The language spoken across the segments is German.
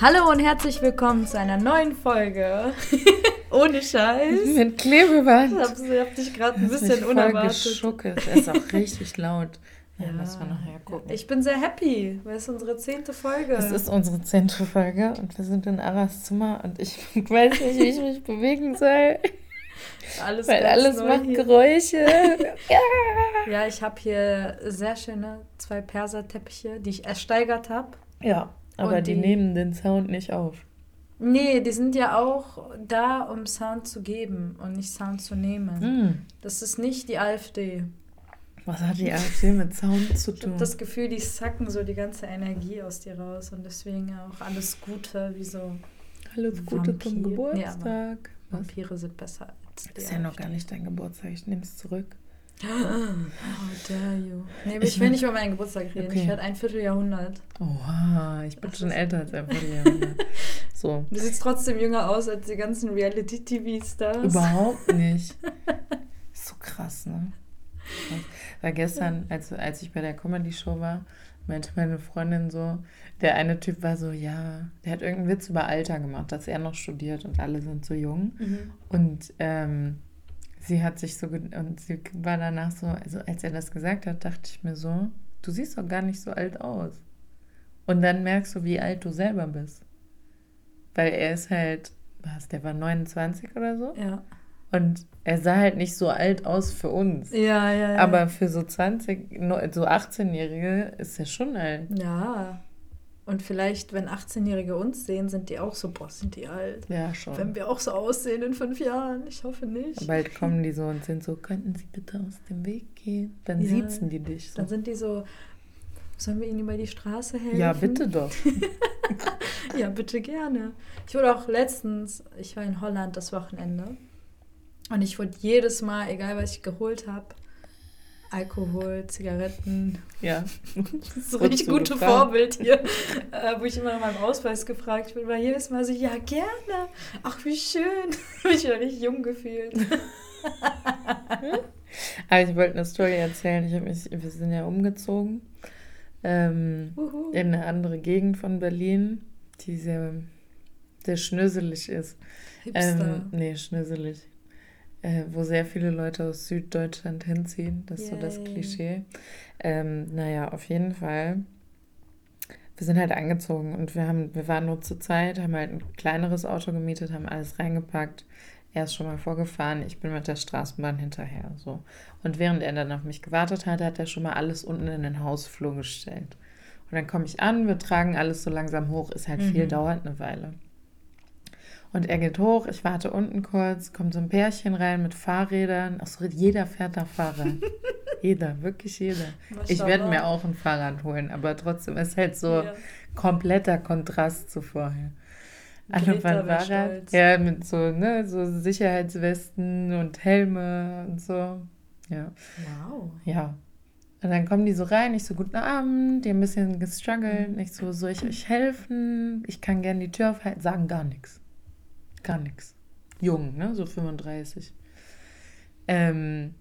Hallo und herzlich willkommen zu einer neuen Folge. Ohne Scheiß. Mit Klebeband. Ich hab, ich hab dich gerade ein Das bisschen mich unerwartet. Geschuckelt. Er ist auch richtig laut. Ja, Ja. müssen wir nachher gucken. Ich bin sehr happy, weil es ist unsere zehnte Folge. Es ist unsere zehnte Folge und wir sind in Aras Zimmer und ich weiß nicht, wie ich mich bewegen soll, alles weil alles macht hier. Geräusche. ja. Ja, ich habe hier sehr schöne zwei Perserteppiche, die ich ersteigert habe. ja, aber die, die- nehmen den Sound nicht auf. Nee, die sind ja auch da, um Sound zu geben und nicht Sound zu nehmen. Hm. Das ist nicht die AfD. Was hat die AfD mit Sound zu Ich habe tun? das Gefühl, die sacken so die ganze Energie aus dir raus und deswegen auch alles Gute, wie so Alles Gute Vampir- zum Nee, Geburtstag. Was? Vampire sind besser als die Ist ja noch AfD. gar nicht dein Geburtstag, ich nehme es zurück. How dare you. Nee, aber Ich ich will nicht über meinen Geburtstag reden. Okay. Ich werde ein Vierteljahrhundert. Oha, ich bin Das schon älter als ein Vierteljahrhundert. So, Du siehst trotzdem jünger aus als die ganzen Reality-TV-Stars. Überhaupt nicht. Ist so krass, ne? Weil gestern, als, als ich bei der Comedy-Show war, meinte meine Freundin so, der eine Typ war so, ja, der hat irgendeinen Witz über Alter gemacht, dass er noch studiert und alle sind so jung. Mhm. Und ähm, sie hat sich so, und sie war danach so, also als er das gesagt hat, dachte ich mir so, du siehst doch gar nicht so alt aus. Und dann merkst du, wie alt du selber bist. Weil er ist halt, was, der war 29 oder so? Ja. Und er sah halt nicht so alt aus für uns. Ja, ja, ja. Aber für so 20, no- so 18-Jährige ist er schon alt. Ja. Und vielleicht, wenn 18-Jährige uns sehen, sind die auch so, boah, sind die alt. Ja, Wenn schon. wir auch so aussehen in fünf Jahren. Ich hoffe nicht. Bald kommen die so und sind so, könnten Sie bitte aus dem Weg gehen? Dann Ja. siezen die dich so. Dann sind die so, sollen wir ihnen über die Straße helfen? Ja, bitte doch. Ja, bitte gerne. Ich wurde auch letztens, ich war in Holland das Wochenende und ich wurde jedes Mal, egal was ich geholt habe, Alkohol, Zigaretten, Ja. das ist so richtig gute gefragt? Vorbild hier, äh, wo ich immer nach meinem Ausweis gefragt bin, war jedes Mal so, ja, gerne. Ach, wie schön. Hab ich wieder richtig jung gefühlt. Aber ich wollte eine Story erzählen. Ich mich, wir sind ja umgezogen ähm, in eine andere Gegend von Berlin, die sehr, sehr schnöselig ist. Hipster. Ähm, nee, schnöselig. Äh, wo sehr viele Leute aus Süddeutschland hinziehen. Das ist so das. Klischee. Ähm, naja, auf jeden Fall. Wir sind halt angezogen und wir haben, wir waren nur zu zweit, haben halt ein kleineres Auto gemietet, haben alles reingepackt. Er ist schon mal vorgefahren, ich bin mit der Straßenbahn hinterher. So. Und während er dann auf mich gewartet hat, hat er schon mal alles unten in den Hausflur gestellt. Und dann komme ich an, wir tragen alles so langsam hoch, ist halt viel, Mhm. dauert eine Weile. Und er geht hoch, ich warte unten kurz, kommt so ein Pärchen rein mit Fahrrädern. Achso, jeder fährt da Fahrrad. jeder, wirklich jeder. Ich werde mir auch ein Fahrrad holen, aber trotzdem ist halt so Ja. kompletter Kontrast zu vorher. Alle wär Fahrrad. stolz. Ja, mit so, ne, so Sicherheitswesten und Helme und so. Ja. Wow. Ja. Und dann kommen die so rein, ich so, guten Abend, die haben ein bisschen gestruggelt. Ich so, soll ich euch helfen? Ich kann gerne die Tür aufhalten. Sagen gar nichts. Gar nichts. Jung, ne? So 35. Ähm,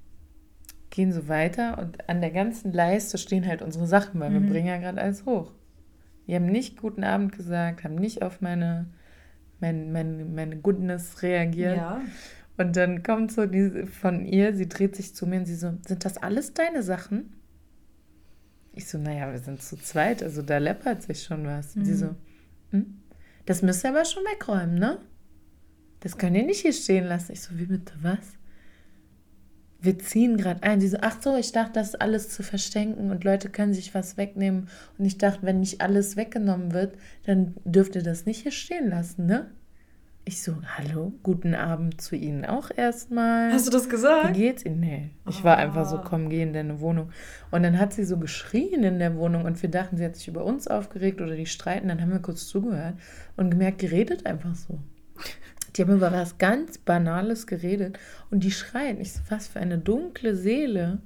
gehen so weiter und an der ganzen Leiste stehen halt unsere Sachen, weil Mhm. wir bringen ja gerade alles hoch. Die haben nicht guten Abend gesagt, haben nicht auf meine, mein, mein, meine Goodness reagiert. Ja. Und dann kommt so diese von ihr, sie dreht sich zu mir und sie so, sind das alles deine Sachen? Ich so, naja, wir sind zu zweit, also da läppert sich schon was. Und sie Mhm. so, hm? das müsst ihr aber schon wegräumen, ne? Das könnt ihr nicht hier stehen lassen. Ich so, wie bitte, was? Wir ziehen gerade ein. Sie so, ach so, ich dachte, das ist alles zu verstecken und Leute können sich was wegnehmen. Und ich dachte, wenn nicht alles weggenommen wird, dann dürft ihr das nicht hier stehen lassen, ne? Ich so, hallo, guten Abend zu Ihnen auch erstmal. Hast du das Wie gesagt? geht's Ihnen? Nee. Ich war einfach so, Ah. komm, geh in deine Wohnung. Und dann hat sie so geschrien in der Wohnung und wir dachten, sie hat sich über uns aufgeregt oder die streiten. Dann haben wir kurz zugehört und gemerkt, die redet einfach so. Die haben über was ganz Banales geredet und die schreien. Ich so, was für eine dunkle Seele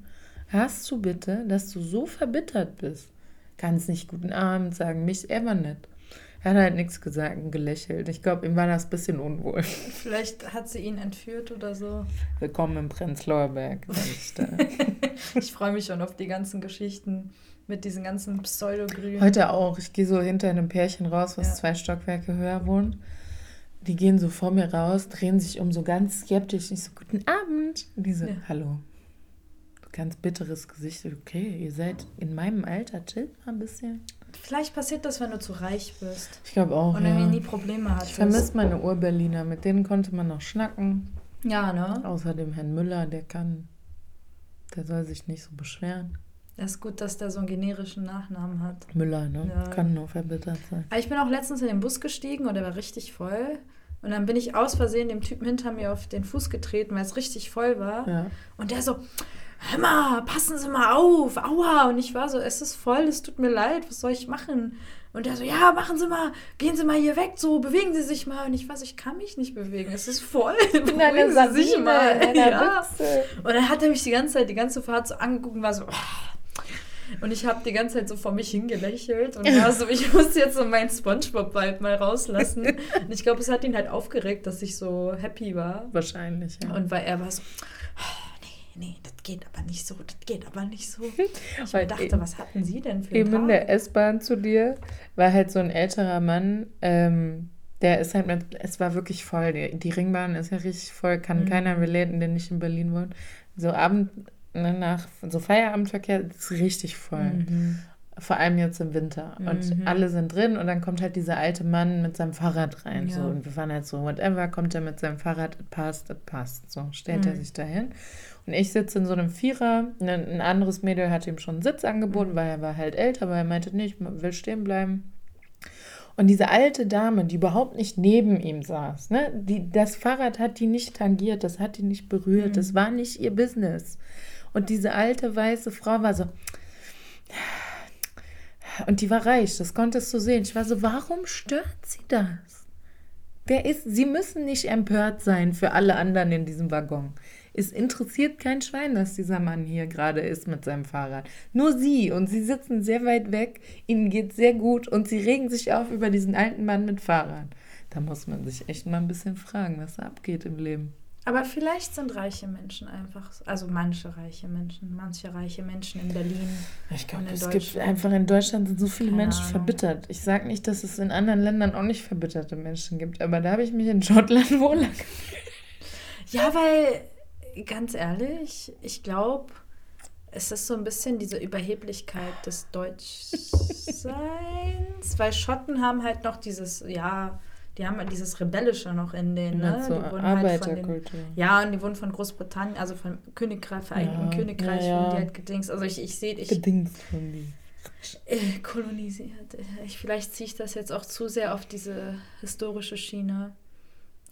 hast du bitte, dass du so verbittert bist? Kannst nicht guten Abend sagen, mich ever nicht. Er hat halt nichts gesagt und gelächelt. Ich glaube, ihm war das ein bisschen unwohl. Vielleicht hat sie ihn entführt oder so. Willkommen im Prenzlauer Berg. Ich freue mich schon auf die ganzen Geschichten mit diesen ganzen Pseudogrünen. Heute auch. Ich gehe so hinter einem Pärchen raus, was Ja. zwei Stockwerke höher wohnt. Die gehen so vor mir raus, drehen sich um so ganz skeptisch. Ich so, guten Abend. Und die so, Ja. hallo. Ganz bitteres Gesicht. Okay, ihr seid in meinem Alter, chillt mal ein bisschen. Vielleicht passiert das, wenn du zu reich bist Ich glaube auch, und irgendwie ja. nie Probleme Ich hattest. vermisse meine Urberliner. Mit denen konnte man noch schnacken. Ja, ne? Außerdem Herrn Müller, der kann, der soll sich nicht so beschweren. Es ist gut, dass der so einen generischen Nachnamen hat. Müller, ne? Ja. Kann nur verbittert sein. Ich bin auch letztens in den Bus gestiegen und der war richtig voll. Und dann bin ich aus Versehen dem Typen hinter mir auf den Fuß getreten, weil es richtig voll war. Ja. Und der so, hör mal, passen Sie mal auf, aua. Und ich war so, es ist voll, es tut mir leid, was soll ich machen? Und der so, ja, machen Sie mal, gehen Sie mal hier weg, so, bewegen Sie sich mal. Und ich war so, ich kann mich nicht bewegen, es ist voll. Beruhigen Sie sich mal. in einer Ja. Und dann hat er mich die ganze Zeit, die ganze Fahrt so angeguckt und war so, und ich habe die ganze Zeit so vor mich hingelächelt und war so, ich muss jetzt so meinen Spongebob-Vibe mal rauslassen. Und ich glaube, es hat ihn halt aufgeregt, dass ich so happy war. Wahrscheinlich, ja. Und weil er war so, nee, nee, das geht aber nicht so, das geht aber nicht so. Ich Weil dachte, eben- was hatten Sie denn für Eben in einen der Tag? S-Bahn zu dir war halt so ein älterer Mann, ähm, der ist halt mit, es war wirklich voll, die, die Ringbahn ist ja richtig voll, kann Mhm. keiner relaten, der nicht in Berlin wohnt. So Abend, ne, nach, so Feierabendverkehr ist richtig voll. Mhm. Vor allem jetzt im Winter. Und Mhm. alle sind drin und dann kommt halt dieser alte Mann mit seinem Fahrrad rein. Ja. So. Und wir waren halt so, whatever, kommt er mit seinem Fahrrad, it passt, it passt. So, stellt er Mhm. sich dahin. Und ich sitze in so einem Vierer. Ein, ein anderes Mädel hat ihm schon einen Sitz angeboten, Mhm. weil er war halt älter, aber er meinte, nee, ich will stehen bleiben. Und diese alte Dame, die überhaupt nicht neben ihm saß, ne, die, das Fahrrad hat die nicht tangiert, das hat die nicht berührt, Mhm. das war nicht ihr Business. Und diese alte weiße Frau war so, und die war reich, das konntest du sehen. Ich war so, warum stört sie das? Wer ist, sie müssen nicht empört sein für alle anderen in diesem Waggon. Es interessiert kein Schwein, dass dieser Mann hier gerade ist mit seinem Fahrrad. Nur sie und sie sitzen sehr weit weg, ihnen geht sehr gut und sie regen sich auf über diesen alten Mann mit Fahrrad. Da muss man sich echt mal ein bisschen fragen, was da abgeht im Leben. Aber vielleicht sind reiche Menschen einfach, so- also manche reiche Menschen, manche reiche Menschen in Berlin. Ich glaube, es gibt einfach in Deutschland sind so viele Keine Menschen Ahnung. verbittert. Ich sage nicht, dass es in anderen Ländern auch nicht verbitterte Menschen gibt, aber da habe ich mich in Schottland wohler Ja, weil, ganz ehrlich, ich glaube, es ist so ein bisschen diese Überheblichkeit des Deutschseins, weil Schotten haben halt noch dieses, ja, die haben halt dieses Rebellische noch in denen, ne? So die wurden halt von den, Arbeiterkultur. ja, und die wurden von Großbritannien, also von Königreich, Vereinigten Ja, Königreich, ja, die halt gedingst. Also ich, ich sehe, ich Gedingst von die. äh, kolonisiert. Ich, vielleicht ziehe ich das jetzt auch zu sehr auf diese historische Schiene.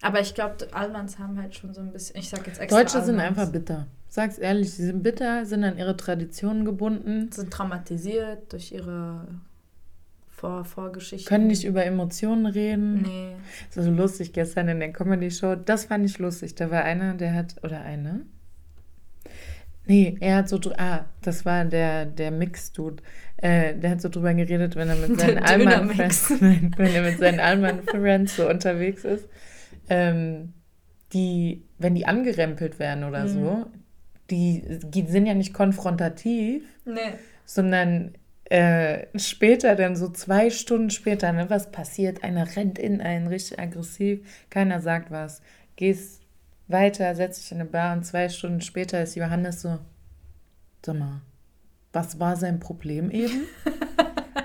Aber ich glaube, Almans haben halt schon so ein bisschen, ich sag jetzt extra Deutsche sind Almans. einfach bitter. Sag's ehrlich, sie sind bitter, sind an ihre Traditionen gebunden, sind traumatisiert durch ihre Vor Vorgeschichten. können nicht über Emotionen reden. Nee. Das war so lustig gestern in der Comedy-Show. Das fand ich lustig. Da war einer, der hat, oder eine? Nee, er hat so, ah, das war der, der Mix-Dude. Äh, der hat so drüber geredet, wenn er mit seinen Allmann-Friends, Allmann-Friends so unterwegs ist, ähm, die, wenn die angerempelt werden oder Mhm. so, die, die sind ja nicht konfrontativ, Nee. sondern äh, später, dann so zwei Stunden später, ne, was passiert? Einer rennt in einen richtig aggressiv, keiner sagt was. Gehst weiter, setzt dich in eine Bar und zwei Stunden später ist Johannes so, sag mal, was war sein Problem eben?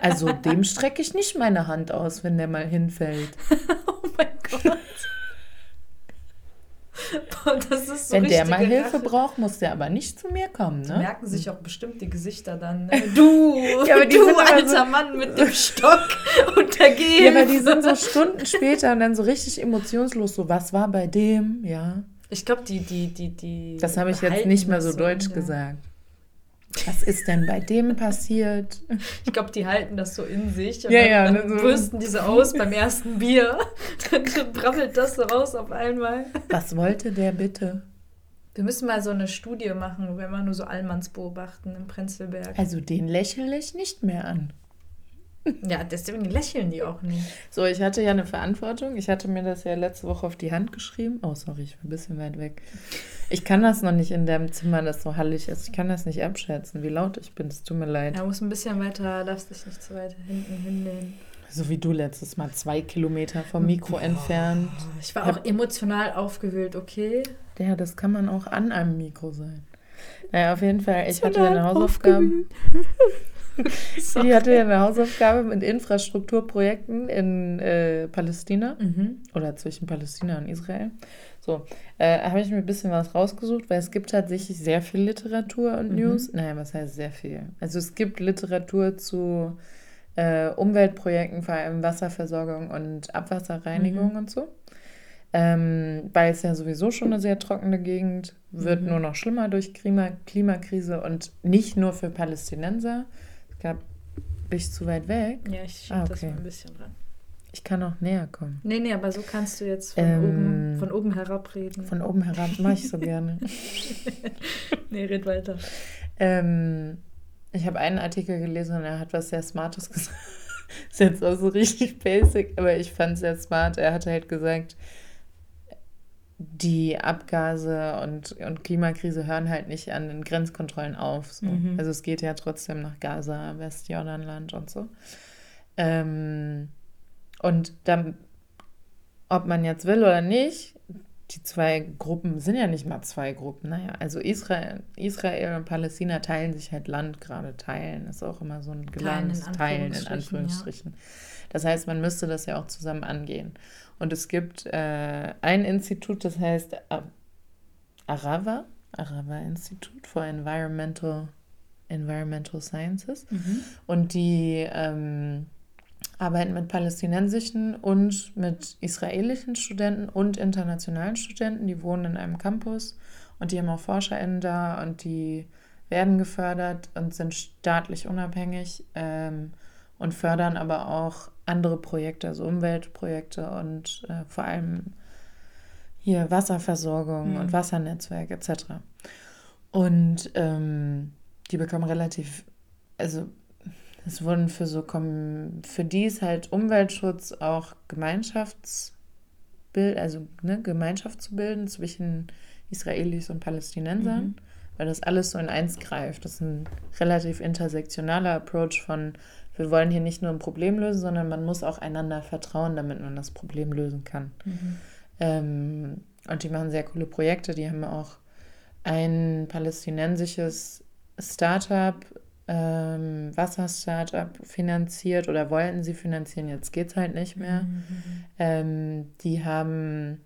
Also dem strecke ich nicht meine Hand aus, wenn der mal hinfällt. Oh mein Gott. So wenn der mal Hilfe Rache. braucht, muss der aber nicht zu mir kommen, Die ne? merken sich auch bestimmt die Gesichter dann. Ne? Du, Ja, die du alter so- Mann mit dem Stock und der geht. Ja, aber die sind so Stunden später und dann so richtig emotionslos, so, was war bei dem? Ja. Ich glaube, die, die, die, die. Das habe ich jetzt nicht mehr das so deutsch ja. gesagt. Was ist denn bei dem passiert? Ich glaube, die halten das so in sich und Ja, dann, ja, dann so. brüsten die so aus beim ersten Bier. Dann brabbelt das so raus auf einmal. Was wollte der bitte? Wir müssen mal so eine Studie machen, wo wir nur so Allmanns beobachten im Prenzlberg. Also den lächle ich nicht mehr an. Ja, deswegen lächeln die auch nicht. So, ich hatte ja eine Verantwortung. Ich hatte mir das ja letzte Woche auf die Hand geschrieben. Oh, sorry, ich war ein bisschen weit weg. Ich kann das noch nicht in dem Zimmer, das so hallig ist. Ich kann das nicht abschätzen, wie laut ich bin. Es tut mir leid. Ja, muss ein bisschen weiter, darfst dich nicht zu weit hinten hinlehnen. So wie du letztes Mal zwei Kilometer vom Mikro entfernt. Ich war auch emotional aufgewühlt, okay? Ja, das kann man auch an einem Mikro sein. Naja, auf jeden Fall, ich hatte ja eine Hausaufgabe. Ich hatte ja eine Hausaufgabe mit Infrastrukturprojekten in äh, Palästina Mhm. oder zwischen Palästina und Israel. So, äh, habe ich mir ein bisschen was rausgesucht, weil es gibt tatsächlich sehr viel Literatur und Mhm. News. Naja, was heißt sehr viel? Also es gibt Literatur zu äh, Umweltprojekten, vor allem Wasserversorgung und Abwasserreinigung Mhm. und so. Ähm, weil es ja sowieso schon eine sehr trockene Gegend wird, Mhm. nur noch schlimmer durch Klima Klimakrise und nicht nur für Palästinenser. Ich glaube, bin ich zu weit weg? Ja, ich schieb Ah, das okay. mal ein bisschen ran. Ich kann auch näher kommen. Nee, nee, aber so kannst du jetzt von, Ähm, oben, von oben herab reden. Von oben herab mache ich so gerne. nee, red weiter. Ähm, ich habe einen Artikel gelesen und er hat was sehr Smartes gesagt. Ist jetzt auch so richtig basic, aber ich fand es sehr smart. Er hat halt gesagt, die Abgase und, und Klimakrise hören halt nicht an den Grenzkontrollen auf. So. Mhm. Also es geht ja trotzdem nach Gaza, Westjordanland und so. Ähm, und dann, ob man jetzt will oder nicht, die zwei Gruppen sind ja nicht mal zwei Gruppen. Naja, also Israel, Israel und Palästina teilen sich halt Land gerade. Teilen ist auch immer so ein gelerntes Teilen in Anführungsstrichen, Anführungsstrichen. Das heißt, man müsste das ja auch zusammen angehen. Und es gibt äh, ein Institut, das heißt Arava, Arava Institute for Environmental, Environmental Sciences. Mhm. Und die ähm, arbeiten mit palästinensischen und mit israelischen Studenten und internationalen Studenten. Die wohnen in einem Campus und die haben auch ForscherInnen da und die werden gefördert und sind staatlich unabhängig ähm, und fördern aber auch andere Projekte, also Umweltprojekte und äh, vor allem hier Wasserversorgung Mhm. und Wassernetzwerk etc. Und ähm, die bekommen relativ, also es wurden für so, für die ist halt Umweltschutz auch Gemeinschaftsbild, also ne, Gemeinschaft zu bilden zwischen Israelis und Palästinensern, Mhm. weil das alles so in eins greift. Das ist ein relativ intersektionaler Approach von, wir wollen hier nicht nur ein Problem lösen, sondern man muss auch einander vertrauen, damit man das Problem lösen kann. Mhm. Ähm, und die machen sehr coole Projekte. Die haben auch ein palästinensisches Startup, ähm, Wasser-Startup finanziert oder wollten sie finanzieren. Jetzt geht es halt nicht mehr. Mhm. Ähm, die haben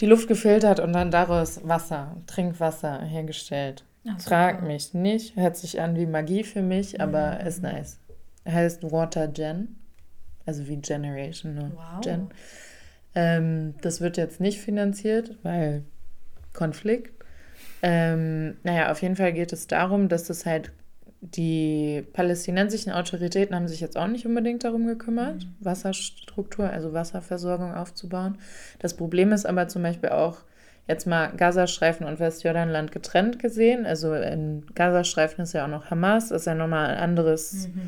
die Luft gefiltert und dann daraus Wasser, Trinkwasser hergestellt. Ach. Frag mich nicht, hört sich an wie Magie für mich, aber Mhm. ist nice. Heißt Water Gen, also wie Generation, nur Wow. Gen. Ähm, das wird jetzt nicht finanziert, weil Konflikt. Ähm, naja, auf jeden Fall geht es darum, dass das halt die palästinensischen Autoritäten haben sich jetzt auch nicht unbedingt darum gekümmert, Wasserstruktur, also Wasserversorgung aufzubauen. Das Problem ist aber zum Beispiel auch, jetzt mal Gazastreifen und Westjordanland getrennt gesehen. Also in Gazastreifen ist ja auch noch Hamas, ist ja nochmal ein anderes, Mhm.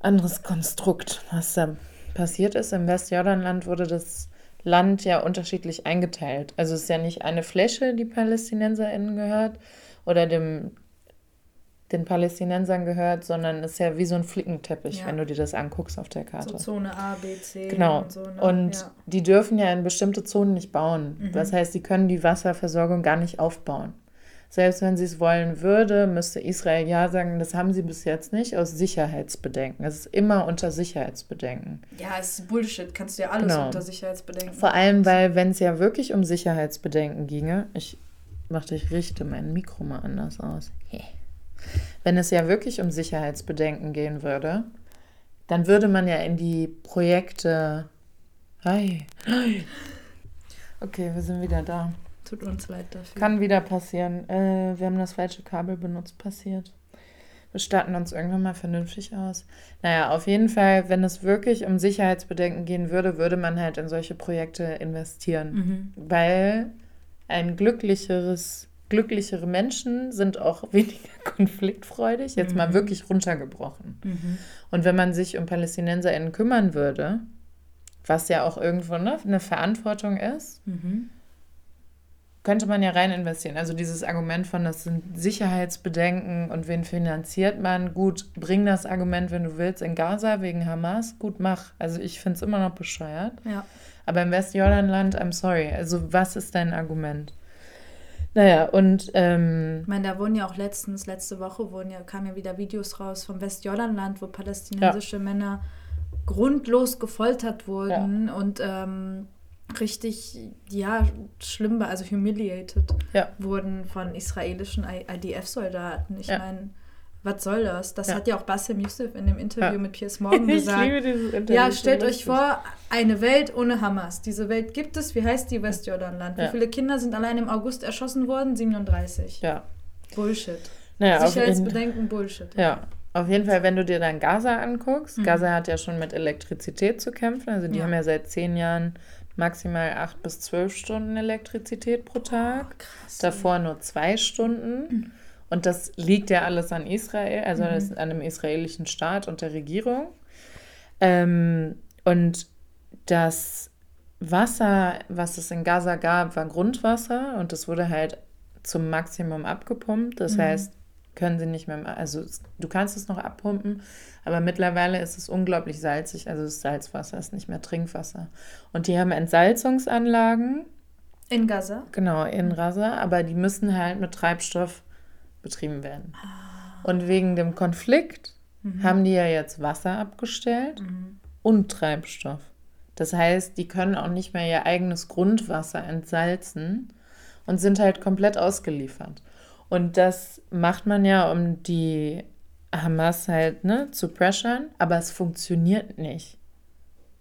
anderes Konstrukt, was da passiert ist. Im Westjordanland wurde das Land ja unterschiedlich eingeteilt. Also es ist ja nicht eine Fläche, die PalästinenserInnen gehört oder dem, den Palästinensern gehört, sondern es ist ja wie so ein Flickenteppich, Ja. wenn du dir das anguckst auf der Karte. So Zone A, B, C Genau. und so. Ne? Und ja. die dürfen ja in bestimmte Zonen nicht bauen. Mhm. Das heißt, sie können die Wasserversorgung gar nicht aufbauen. Selbst wenn sie es wollen würde, müsste Israel ja sagen, das haben sie bis jetzt nicht, aus Sicherheitsbedenken. Es ist immer unter Sicherheitsbedenken. ja, es ist Bullshit. Kannst du ja alles Genau. unter Sicherheitsbedenken. Vor allem, weil, wenn es ja wirklich um Sicherheitsbedenken ginge, ich machte, ich richte mein Mikro mal anders aus. Wenn es ja wirklich um Sicherheitsbedenken gehen würde, dann würde man ja in die Projekte. Hi. Hi. Okay, wir sind wieder da. Tut uns leid dafür. Kann wieder passieren. Äh, wir haben das falsche Kabel benutzt, passiert. Wir statten uns irgendwann mal vernünftig aus. Naja, auf jeden Fall, wenn es wirklich um Sicherheitsbedenken gehen würde, würde man halt in solche Projekte investieren. Mhm. Weil ein glücklicheres glücklichere Menschen sind auch weniger konfliktfreudig, jetzt mal Mhm. wirklich runtergebrochen. Mhm. Und wenn man sich um PalästinenserInnen kümmern würde, was ja auch irgendwo ne, eine Verantwortung ist, Mhm. könnte man ja rein investieren. Also dieses Argument von, das sind Sicherheitsbedenken und wen finanziert man? Gut, bring das Argument, wenn du willst, in Gaza wegen Hamas. Gut, mach. Also ich finde es immer noch bescheuert. Ja. Aber im Westjordanland, I'm sorry. Also was ist dein Argument? Naja, und ähm, Ich meine, da wurden ja auch letztens, letzte Woche wurden ja, kamen ja wieder Videos raus vom Westjordanland, wo palästinensische Männer grundlos gefoltert wurden und ähm, richtig, ja, schlimm also humiliated Ja. wurden von israelischen IDF-Soldaten. Ich Ja. meine, was soll das? Das Ja. hat ja auch Bassem Youssef in dem Interview Ja. mit Piers Morgan ich gesagt. liebe dieses Interview. Ja, so stellt euch vor, eine Welt ohne Hamas. Diese Welt gibt es. Wie heißt die Westjordanland? Wie Ja. viele Kinder sind allein im August erschossen worden? 37. Ja. Bullshit. Naja, Sicherheitsbedenken, Bullshit. ja, auf jeden Fall, wenn du dir dann Gaza anguckst, Mhm. Gaza hat ja schon mit Elektrizität zu kämpfen. Also die haben ja seit zehn Jahren maximal acht bis zwölf Stunden Elektrizität pro Tag. Krass. Davor nur zwei Stunden. Und das liegt ja alles an Israel, also Mhm. an dem israelischen Staat und der Regierung. Ähm, und das Wasser, was es in Gaza gab, war Grundwasser und das wurde halt zum Maximum abgepumpt. Das Mhm. heißt, können sie nicht mehr, also du kannst es noch abpumpen, aber mittlerweile ist es unglaublich salzig, also das Salzwasser ist nicht mehr Trinkwasser. Und die haben Entsalzungsanlagen, In Gaza? Genau, in Rasa, aber die müssen halt mit Treibstoff betrieben werden. Ah. Und wegen dem Konflikt haben die ja jetzt Wasser abgestellt Mhm. und Treibstoff. Das heißt, die können auch nicht mehr ihr eigenes Grundwasser entsalzen und sind halt komplett ausgeliefert. Und das macht man ja, um die Hamas halt ne, zu pressern, aber es funktioniert nicht.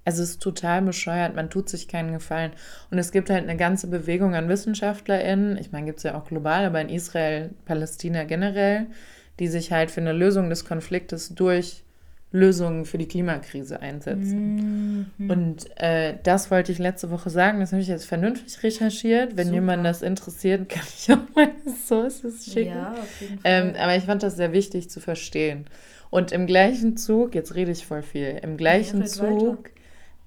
Also es ist total bescheuert, man tut sich keinen Gefallen. Und es gibt halt eine ganze Bewegung an WissenschaftlerInnen, ich meine, gibt es ja auch global, aber in Israel, Palästina generell, die sich halt für eine Lösung des Konfliktes durch Lösungen für die Klimakrise einsetzen. Mhm. Und äh, das wollte ich letzte Woche sagen, das habe ich jetzt vernünftig recherchiert. Wenn Super. jemand das interessiert, kann ich auch meine Sources schicken. Ja. Ähm, aber ich fand das sehr wichtig zu verstehen. Und im gleichen Zug, jetzt rede ich voll viel, im gleichen red Zug,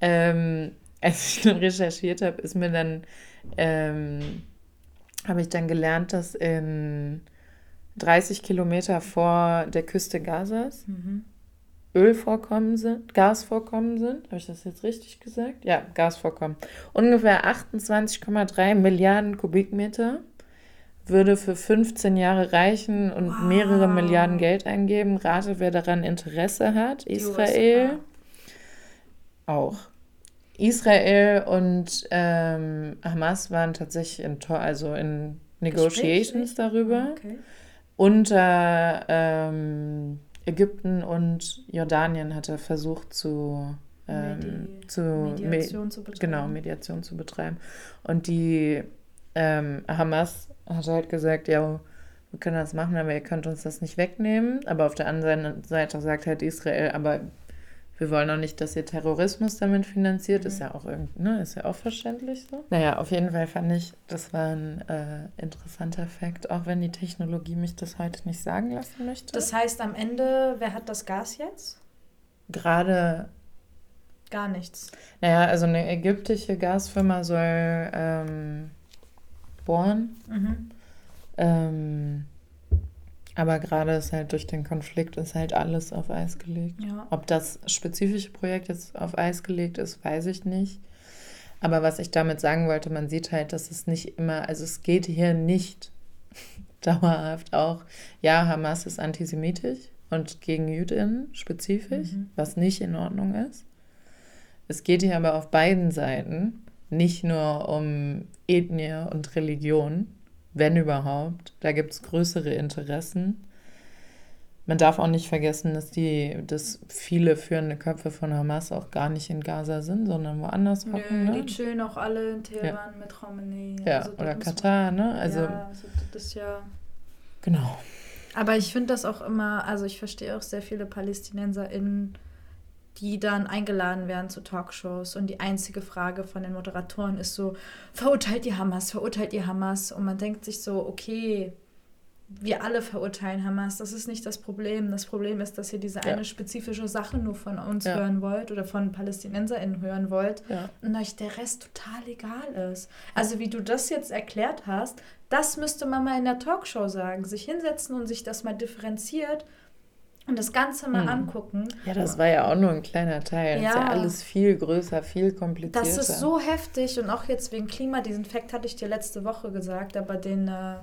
ähm, als ich dann recherchiert habe, ist mir dann, ähm, habe ich dann gelernt, dass in 30 Kilometer vor der Küste Gazas mhm. Ölvorkommen sind, Gasvorkommen sind. Habe ich das jetzt richtig gesagt? Ja, Gasvorkommen. Ungefähr 28,3 Milliarden Kubikmeter würde für 15 Jahre reichen und Wow. mehrere Milliarden Geld eingeben. Rate, wer daran Interesse hat. Die Israel USA. Auch. Israel und ähm, Hamas waren tatsächlich in, also in Negotiations darüber Okay. unter ähm, Ägypten und Jordanien hat er versucht zu, ähm, Medi- zu Me- Mediation zu betreiben. genau Mediation zu betreiben und die ähm, Hamas hat halt gesagt ja wir können das machen aber ihr könnt uns das nicht wegnehmen aber auf der anderen Seite sagt halt Israel aber wir wollen auch nicht, dass ihr Terrorismus damit finanziert. Ist ja auch irgend, ne, ist ja auch verständlich so. Naja, auf jeden Fall fand ich, das war ein äh, interessanter Fakt, auch wenn die Technologie mich das heute nicht sagen lassen möchte. Das heißt, am Ende, wer hat das Gas jetzt? Gerade, Gar nichts. naja, also eine ägyptische Gasfirma soll ähm, bohren. Mhm. Ähm, aber gerade ist halt durch den Konflikt ist halt alles auf Eis gelegt. Ja. Ob das spezifische Projekt jetzt auf Eis gelegt ist, weiß ich nicht. Aber was ich damit sagen wollte, man sieht halt, dass es nicht immer, also es geht hier nicht dauerhaft auch, ja, Hamas ist antisemitisch und gegen Jüdinnen spezifisch, Mhm. was nicht in Ordnung ist. Es geht hier aber auf beiden Seiten nicht nur um Ethnie und Religion, wenn überhaupt. Da gibt es größere Interessen. Man darf auch nicht vergessen, dass die, dass viele führende Köpfe von Hamas auch gar nicht in Gaza sind, sondern woanders Nö, hocken. Ne? die chillen auch alle in Teheran mit Khomeini. Ja, Also, oder Katar, ne? Also, ja, also das ist ja. genau. Aber ich finde das auch immer, also ich verstehe auch sehr viele PalästinenserInnen, die dann eingeladen werden zu Talkshows und die einzige Frage von den Moderatoren ist so, verurteilt die Hamas, verurteilt die Hamas und man denkt sich so, okay, wir alle verurteilen Hamas, das ist nicht das Problem. Das Problem ist, dass ihr diese ja. eine spezifische Sache nur von uns ja. hören wollt oder von PalästinenserInnen hören wollt ja. und euch der Rest total egal ist. Also wie du das jetzt erklärt hast, das müsste man mal in der Talkshow sagen, sich hinsetzen und sich das mal differenziert und das Ganze mal hm. angucken. Ja, das war ja auch nur ein kleiner Teil. Ja. Das ist ja alles viel größer, viel komplizierter. Das ist so heftig und auch jetzt wegen Klima, diesen Fakt hatte ich dir letzte Woche gesagt, aber den äh,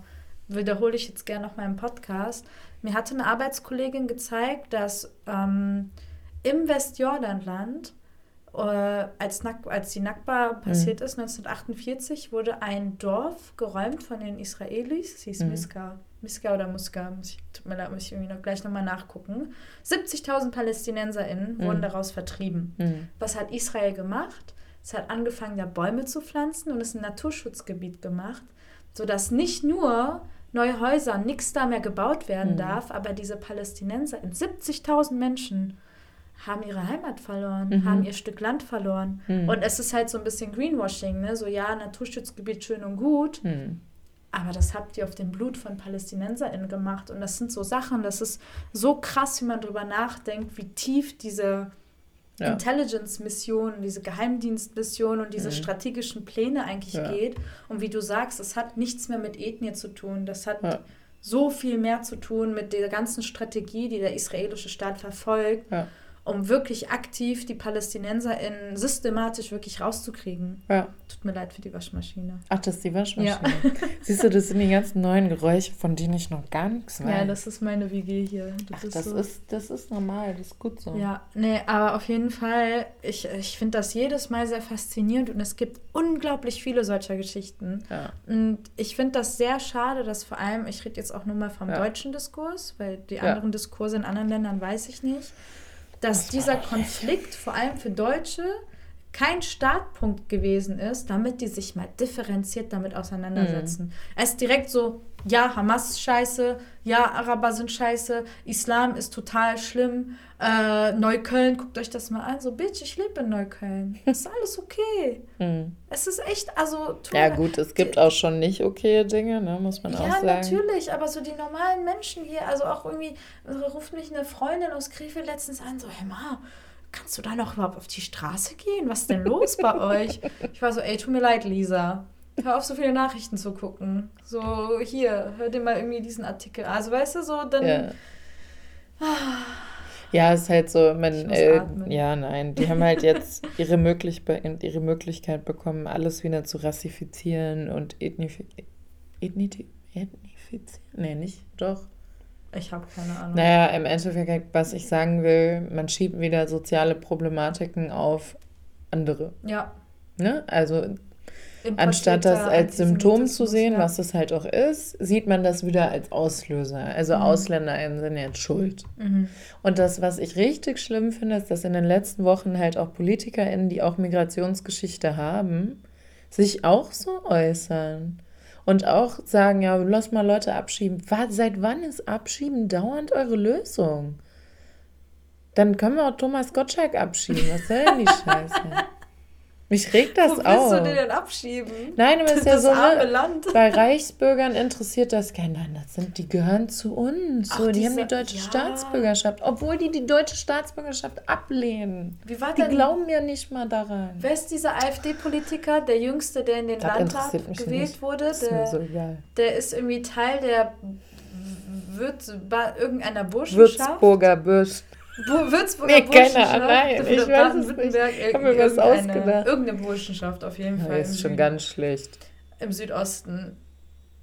wiederhole ich jetzt gerne noch mal im Podcast. Mir hatte eine Arbeitskollegin gezeigt, dass ähm, im Westjordanland, äh, als, als die Nakba passiert mhm. ist, 1948, wurde ein Dorf geräumt von den Israelis, es hieß mhm. Miska Miska oder Muska, muss ich, tut mir leid, muss ich irgendwie noch gleich nochmal nachgucken. 70.000 PalästinenserInnen mhm. wurden daraus vertrieben. Mhm. Was hat Israel gemacht? Es hat angefangen, da Bäume zu pflanzen und es ein Naturschutzgebiet gemacht, sodass nicht nur neue Häuser, nichts da mehr gebaut werden mhm. darf, aber diese Palästinenser, 70.000 Menschen, haben ihre Heimat verloren, mhm. haben ihr Stück Land verloren. Mhm. Und es ist halt so ein bisschen Greenwashing, ne? So, ja, Naturschutzgebiet schön und gut. Aber das habt ihr auf dem Blut von PalästinenserInnen gemacht. Und das sind so Sachen, das ist so krass, wie man darüber nachdenkt, wie tief diese ja. Intelligence-Mission, diese Geheimdienst-Mission und diese mhm. strategischen Pläne eigentlich ja. geht. Und wie du sagst, es hat nichts mehr mit Ethnie zu tun. Das hat ja. so viel mehr zu tun mit der ganzen Strategie, die der israelische Staat verfolgt um wirklich aktiv die PalästinenserInnen systematisch wirklich rauszukriegen. Ja. Tut mir leid für die Waschmaschine. Ach, das ist die Waschmaschine. Ja. Siehst du, das sind die ganzen neuen Geräusche, von denen ich noch gar nichts weiß. Ja, das ist meine WG hier. Das, Ach, ist, das, so. ist, das ist normal, das ist gut so. Ja, nee, aber auf jeden Fall, ich, ich finde das jedes Mal sehr faszinierend und es gibt unglaublich viele solcher Geschichten. Ja. Und ich finde das sehr schade, dass vor allem, ich rede jetzt auch nur mal vom ja. deutschen Diskurs, weil die anderen Diskurse in anderen Ländern weiß ich nicht dass dieser Konflikt vor allem für Deutsche kein Startpunkt gewesen ist, damit die sich mal differenziert damit auseinandersetzen. Mhm. Es ist direkt so, ja, Hamas ist scheiße, ja, Araber sind scheiße, Islam ist total schlimm, äh, Neukölln, guckt euch das mal an, so, Bitch, ich lebe in Neukölln, ist alles okay. Mhm. Es ist echt, also... Ja gut, es gibt auch schon nicht okay Dinge, ne, muss man ja, auch sagen. Ja, natürlich, aber so die normalen Menschen hier, also auch irgendwie, ruft mich eine Freundin aus Krefeld letztens an, so, hey Ma, kannst du da noch überhaupt auf die Straße gehen? Was ist denn los bei euch? Ich war so, ey, tut mir leid, Lisa. Hör auf, so viele Nachrichten zu gucken. So, hier, hör dir mal irgendwie diesen Artikel. Also, weißt du, so, dann. Ja, ja ist halt so, man, äh, ja, nein, die haben halt jetzt ihre, Möglich ihre Möglichkeit bekommen, alles wieder zu rassifizieren und ethnifizieren. Ethnifizieren? Nee, nicht, doch. Ich habe keine Ahnung. Naja, im Endeffekt, was ich sagen will, man schiebt wieder soziale Problematiken auf andere. Ja. Ne? Also anstatt das als Symptom zu sehen, ja. was es halt auch ist, sieht man das wieder als Auslöser. Also mhm. AusländerInnen sind jetzt schuld. Mhm. Und das, was ich richtig schlimm finde, ist, dass in den letzten Wochen halt auch PolitikerInnen, die auch Migrationsgeschichte haben, sich auch so äußern. Und auch sagen, ja, lass mal Leute abschieben. Seit wann ist Abschieben dauernd eure Lösung? Dann können wir auch Thomas Gottschalk abschieben. Was soll denn die Scheiße? Mich regt das Wo auf. Wo willst du den denn abschieben? Nein, aber ist ja so, ne, Land. bei Reichsbürgern interessiert das keinen. Nein, das sind, die gehören zu uns. Ach, so, die diese, haben die deutsche ja. Staatsbürgerschaft, obwohl die die deutsche Staatsbürgerschaft ablehnen. Wie war die denn, glauben ja nicht mal daran. Wer ist dieser AfD-Politiker, der Jüngste, der in den das Landtag gewählt nicht. wurde? Das ist der, mir so egal. Der ist irgendwie Teil der Würz, irgendeiner Burschenschaft. Würzburger Bürsch. Würzburger nee, keine Ahnung, nein, ich weiß es nicht. Ich habe mir was ausgedacht. Irgendeine Burschenschaft auf jeden Fall. Ja, ist schon ganz schlecht. Im Südosten.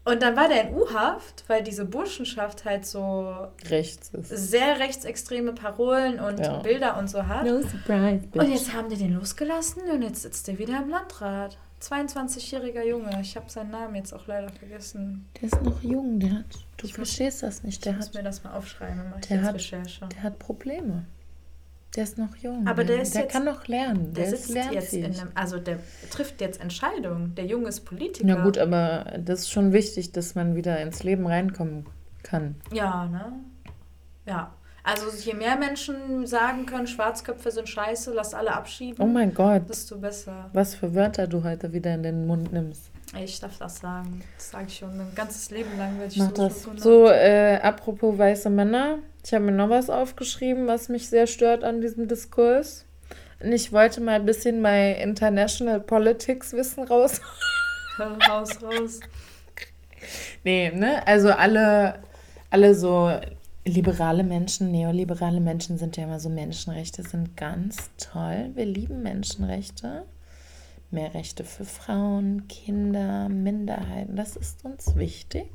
Und dann war der in U-Haft, weil diese Burschenschaft halt so rechts ist. sehr rechtsextreme Parolen und ja. Bilder und so hat. No surprise, bitch. Und jetzt haben die den losgelassen und jetzt sitzt der wieder im Landrat. 22-jähriger Junge. Ich habe seinen Namen jetzt auch leider vergessen. Der ist noch jung, der hat. Du ich verstehst muss, das nicht. Der ich hat, muss mir das mal aufschreiben, jetzt hat, Recherche. Der hat Probleme. Der ist noch jung. Aber der, ist der jetzt, kann noch lernen. Der, der sitzt jetzt in einem, also der trifft jetzt Entscheidungen. Der Junge ist Politiker. Na gut, aber das ist schon wichtig, dass man wieder ins Leben reinkommen kann. Ja, ne? Ja. Also je mehr Menschen sagen können, Schwarzköpfe sind scheiße, lass alle abschieben. Oh mein Gott. Desto besser. Was für Wörter du heute wieder in den Mund nimmst. Ich darf das sagen. Das sage ich schon. Mein ganzes Leben lang werde ich Mach so das. So, äh, apropos weiße Männer. Ich habe mir noch was aufgeschrieben, was mich sehr stört an diesem Diskurs. Und ich wollte mal ein bisschen mein International Politics Wissen raus. raus, raus. Nee, ne? Also alle, alle so liberale Menschen, neoliberale Menschen sind ja immer so, Menschenrechte sind ganz toll. Wir lieben Menschenrechte. Mehr Rechte für Frauen, Kinder, Minderheiten. Das ist uns wichtig.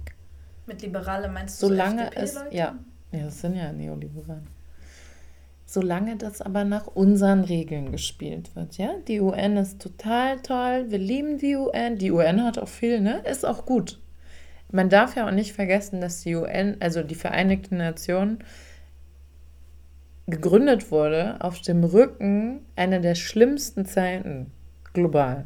Mit Liberale meinst du Solange so es, ja, ja, das sind ja Neoliberale. Solange das aber nach unseren Regeln gespielt wird, ja. Die UN ist total toll, wir lieben die UN. Die UN hat auch viel, ne? Ist auch gut. Man darf ja auch nicht vergessen, dass die UN, also die Vereinigten Nationen, gegründet wurde auf dem Rücken einer der schlimmsten Zeiten global.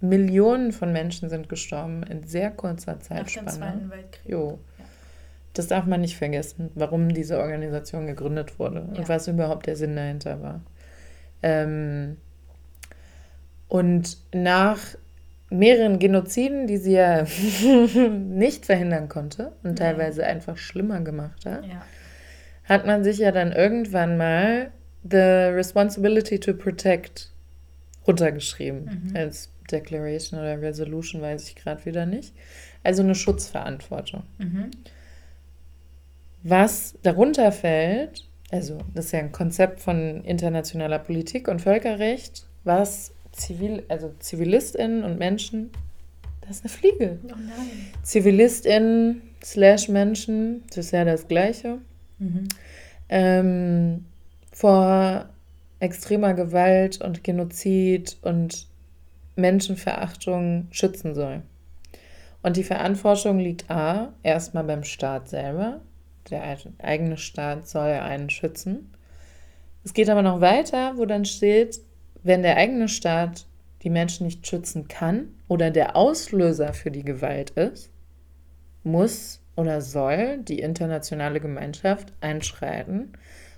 Millionen von Menschen sind gestorben in sehr kurzer Nach dem Zeitspanne. Zweiten Weltkrieg. Jo. Ja. Das darf man nicht vergessen, warum diese Organisation gegründet wurde Ja. und was überhaupt der Sinn dahinter war. Ähm, und nach mehreren Genoziden, die sie ja nicht verhindern konnte und teilweise einfach schlimmer gemacht hat, Ja. hat man sich ja dann irgendwann mal The Responsibility to Protect runtergeschrieben. Mhm. Als Declaration oder Resolution weiß ich gerade wieder nicht. Also eine Schutzverantwortung. Mhm. Was darunter fällt, also das ist ja ein Konzept von internationaler Politik und Völkerrecht, was Zivil, also ZivilistInnen und Menschen, das ist eine Fliege. Oh nein. ZivilistInnen slash Menschen, das ist ja das Gleiche, Mhm. ähm, vor extremer Gewalt und Genozid und Menschenverachtung schützen soll. Und die Verantwortung liegt A, erstmal beim Staat selber. Der eigene Staat soll einen schützen. Es geht aber noch weiter, wo dann steht, wenn der eigene Staat die Menschen nicht schützen kann oder der Auslöser für die Gewalt ist, muss oder soll die internationale Gemeinschaft einschreiten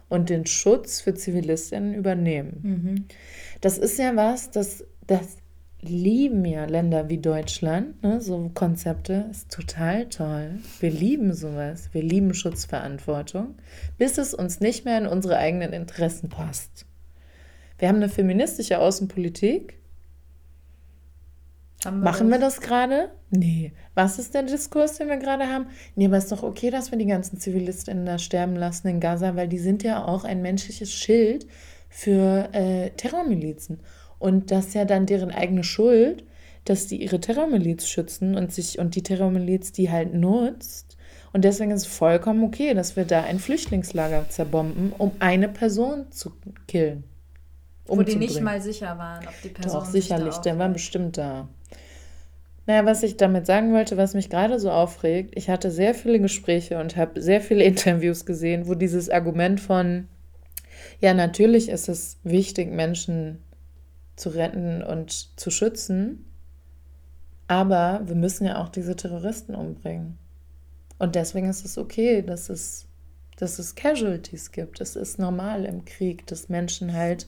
und den Schutz für Zivilistinnen übernehmen. Mhm. Das ist ja was, das, das lieben ja Länder wie Deutschland, ne? so Konzepte, ist total toll. Wir lieben sowas, wir lieben Schutzverantwortung, bis es uns nicht mehr in unsere eigenen Interessen passt. Wir haben eine feministische Außenpolitik. Haben Machen wir das gerade? Nee. Was ist der Diskurs, den wir gerade haben? Nee, aber ist doch okay, dass wir die ganzen Zivilistinnen da sterben lassen in Gaza, weil die sind ja auch ein menschliches Schild für äh, Terrormilizen. Und das ist ja dann deren eigene Schuld, dass die ihre Terrormiliz schützen und sich und die Terrormiliz die halt nutzt. Und deswegen ist es vollkommen okay, dass wir da ein Flüchtlingslager zerbomben, um eine Person zu killen. Wo die nicht mal sicher waren, ob die Person. Doch, sicherlich, der war bestimmt da. Naja, was ich damit sagen wollte, was mich gerade so aufregt, ich hatte sehr viele Gespräche und habe sehr viele Interviews gesehen, wo dieses Argument von, ja, natürlich ist es wichtig, Menschen zu retten und zu schützen, aber wir müssen ja auch diese Terroristen umbringen. Und deswegen ist es okay, dass es, dass es Casualties gibt. Es ist normal im Krieg, dass Menschen halt,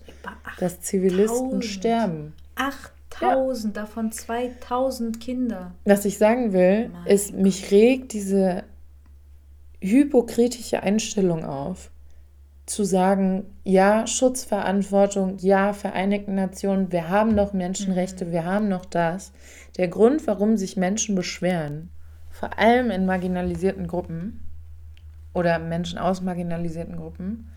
dass Zivilisten 8000. sterben. 8000, davon 2000 Kinder. Was ich sagen will, Mein ist, mich regt diese hypokritische Einstellung auf, zu sagen, ja, Schutzverantwortung, ja, Vereinigten Nationen, wir haben doch Menschenrechte, wir haben noch das. Der Grund, warum sich Menschen beschweren, vor allem in marginalisierten Gruppen oder Menschen aus marginalisierten Gruppen,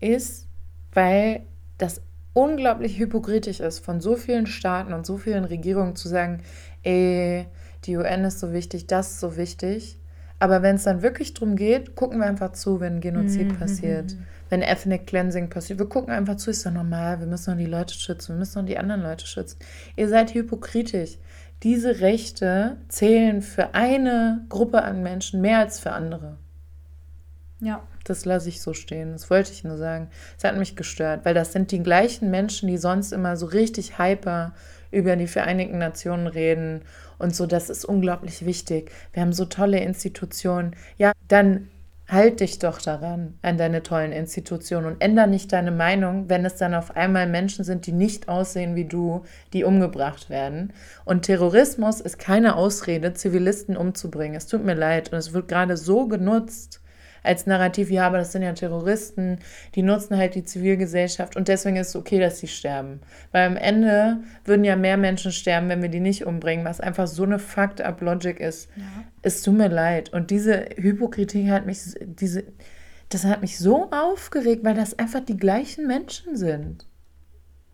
ist, weil das unglaublich hypokritisch ist, von so vielen Staaten und so vielen Regierungen zu sagen, ey, die UN ist so wichtig, das ist so wichtig. Aber wenn es dann wirklich darum geht, gucken wir einfach zu, wenn Genozid Mhm, passiert, mhm, wenn Ethnic Cleansing passiert. Wir gucken einfach zu, ist doch normal, wir müssen doch die Leute schützen, wir müssen doch die anderen Leute schützen. Ihr seid hypokritisch. Diese Rechte zählen für eine Gruppe an Menschen mehr als für andere. Ja. Das lasse ich so stehen. Das wollte ich nur sagen. Es hat mich gestört, weil das sind die gleichen Menschen, die sonst immer so richtig hyper über die Vereinigten Nationen reden und so. Das ist unglaublich wichtig. Wir haben so tolle Institutionen. Ja, dann halt dich doch daran, an deine tollen Institutionen und ändere nicht deine Meinung, wenn es dann auf einmal Menschen sind, die nicht aussehen wie du, die umgebracht werden. Und Terrorismus ist keine Ausrede, Zivilisten umzubringen. Es tut mir leid und es wird gerade so genutzt als Narrativ, ja, aber das sind ja Terroristen, die nutzen halt die Zivilgesellschaft und deswegen ist es okay, dass sie sterben. Weil am Ende würden ja mehr Menschen sterben, wenn wir die nicht umbringen, was einfach so eine Fucked-up-Logic ist. Ja. Es tut mir leid. Und diese Hypokritik hat mich, diese, das hat mich so aufgeregt, weil das einfach die gleichen Menschen sind.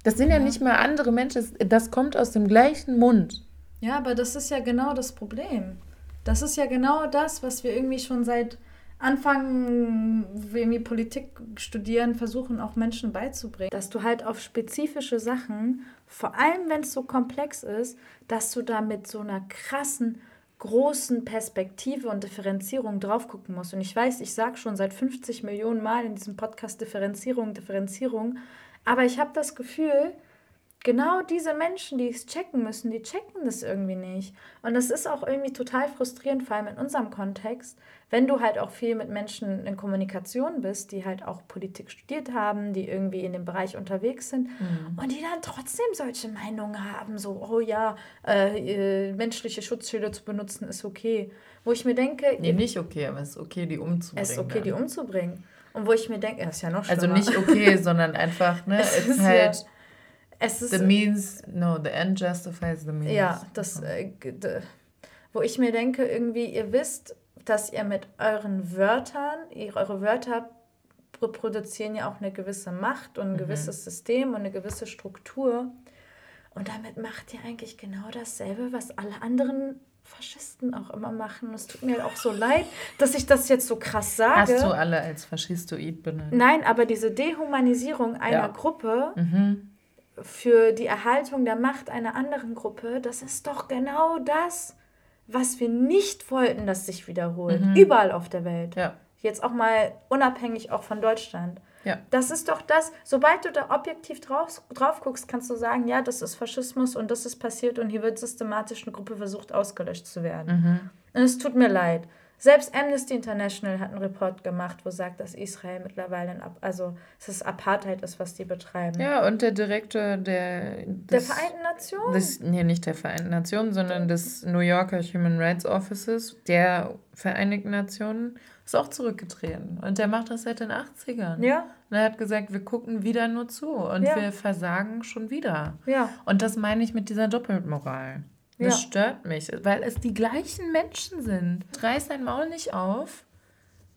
Das sind ja, ja nicht mal andere Menschen, das kommt aus dem gleichen Mund. Ja, aber das ist ja genau das Problem. Das ist ja genau das, was wir irgendwie schon seit anfangen, irgendwie Politik studieren, versuchen auch Menschen beizubringen, dass du halt auf spezifische Sachen, vor allem wenn es so komplex ist, dass du da mit so einer krassen, großen Perspektive und Differenzierung drauf gucken musst. Und ich weiß, ich sage schon seit 50 Millionen Mal in diesem Podcast Differenzierung, Differenzierung, aber ich habe das Gefühl, genau diese Menschen, die es checken müssen, die checken das irgendwie nicht. Und das ist auch irgendwie total frustrierend, vor allem in unserem Kontext, wenn du halt auch viel mit Menschen in Kommunikation bist, die halt auch Politik studiert haben, die irgendwie in dem Bereich unterwegs sind mhm. und die dann trotzdem solche Meinungen haben, so, oh ja, äh, äh menschliche Schutzschilde zu benutzen ist okay. Wo ich mir denke... Nee, nicht okay, aber es ist okay, die umzubringen. Es ist okay, dann. die umzubringen. Und wo ich mir denke, das ist ja noch also schlimmer. Also nicht okay, sondern einfach, ne, es ist halt... Ja, es ist, the means, no, the end justifies the means. Ja, das, äh, wo ich mir denke, irgendwie, ihr wisst, dass ihr mit euren Wörtern, eure Wörter produzieren ja auch eine gewisse Macht und ein mhm. gewisses System und eine gewisse Struktur. Und damit macht ihr eigentlich genau dasselbe, was alle anderen Faschisten auch immer machen. Es tut mir auch so leid, dass ich das jetzt so krass sage. Hast du alle als faschistoid benannt? Nein, aber diese Dehumanisierung einer ja. Gruppe mhm für die Erhaltung der Macht einer anderen Gruppe, das ist doch genau das, was wir nicht wollten, dass sich wiederholt. Mhm. Überall auf der Welt. Ja. Jetzt auch mal unabhängig auch von Deutschland. Ja. Das ist doch das, sobald du da objektiv drauf, drauf guckst, kannst du sagen, ja, das ist Faschismus und das ist passiert und hier wird systematisch eine Gruppe versucht, ausgelöscht zu werden. Mhm. Und es tut mir leid. Selbst Amnesty International hat einen Report gemacht, wo sagt, dass Israel mittlerweile, ein, also dass es Apartheid ist, was die betreiben. Ja, und der Direktor der... Des, der Vereinten Nationen? Des, nee, nicht der Vereinten Nationen, sondern des New Yorker Human Rights Offices der Vereinigten Nationen ist auch zurückgetreten. Und der macht das seit den 80ern. Ja. Und er hat gesagt, wir gucken wieder nur zu und ja. wir versagen schon wieder. Ja. Und das meine ich mit dieser Doppelmoral. Das ja. stört mich, weil es die gleichen Menschen sind. Reiß dein Maul nicht auf,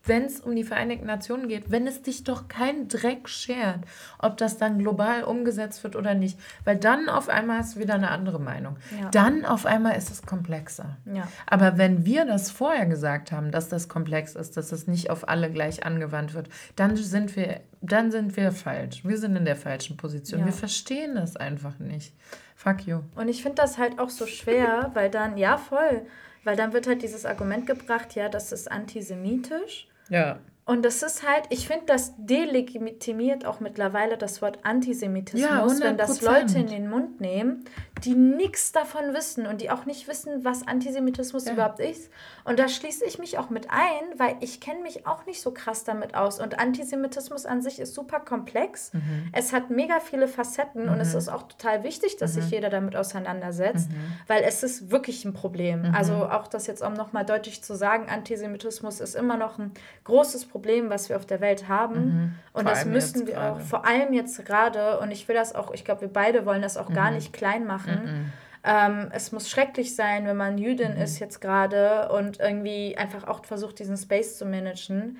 wenn es um die Vereinigten Nationen geht, wenn es dich doch kein Dreck schert, ob das dann global umgesetzt wird oder nicht. Weil dann auf einmal ist wieder eine andere Meinung. Ja. Dann auf einmal ist es komplexer. Ja. Aber wenn wir das vorher gesagt haben, dass das komplex ist, dass es nicht auf alle gleich angewandt wird, dann sind wir, dann sind wir falsch. Wir sind in der falschen Position. Ja. Wir verstehen das einfach nicht. Fuck you. Und ich finde das halt auch so schwer, weil dann, ja, voll, weil dann wird halt dieses Argument gebracht, ja, das ist antisemitisch. Ja. Und das ist halt, ich finde, das delegitimiert auch mittlerweile das Wort Antisemitismus, ja, wenn das Leute in den Mund nehmen, die nichts davon wissen und die auch nicht wissen, was Antisemitismus ja. überhaupt ist. Und da schließe ich mich auch mit ein, weil ich kenne mich auch nicht so krass damit aus. Und Antisemitismus an sich ist super komplex. Mhm. Es hat mega viele Facetten mhm. und es mhm. ist auch total wichtig, dass mhm. sich jeder damit auseinandersetzt, mhm. weil es ist wirklich ein Problem. Mhm. Also auch das jetzt, um nochmal deutlich zu sagen, Antisemitismus ist immer noch ein großes Problem was wir auf der Welt haben. Und das müssen wir grade. auch, vor allem jetzt gerade, und ich will das auch, ich glaube, wir beide wollen das auch gar nicht klein machen. Mhm. Ähm, es muss schrecklich sein, wenn man Jüdin mhm. ist jetzt gerade und irgendwie einfach auch versucht, diesen Space zu managen.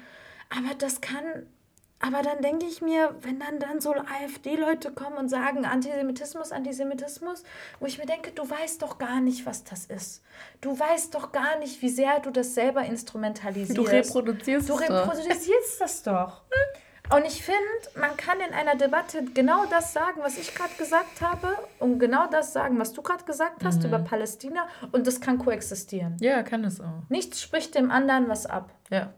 Aber das kann aber dann denke ich mir, wenn dann, dann so AfD-Leute kommen und sagen Antisemitismus, Antisemitismus, wo ich mir denke, du weißt doch gar nicht, was das ist. Du weißt doch gar nicht, wie sehr du das selber instrumentalisierst. Du reproduzierst, du reproduzierst das doch. Und ich finde, man kann in einer Debatte genau das sagen, was ich gerade gesagt habe, und genau das sagen, was du gerade gesagt hast mhm. über Palästina, und das kann koexistieren. Ja, kann es auch. Nichts spricht dem anderen was ab. Ja.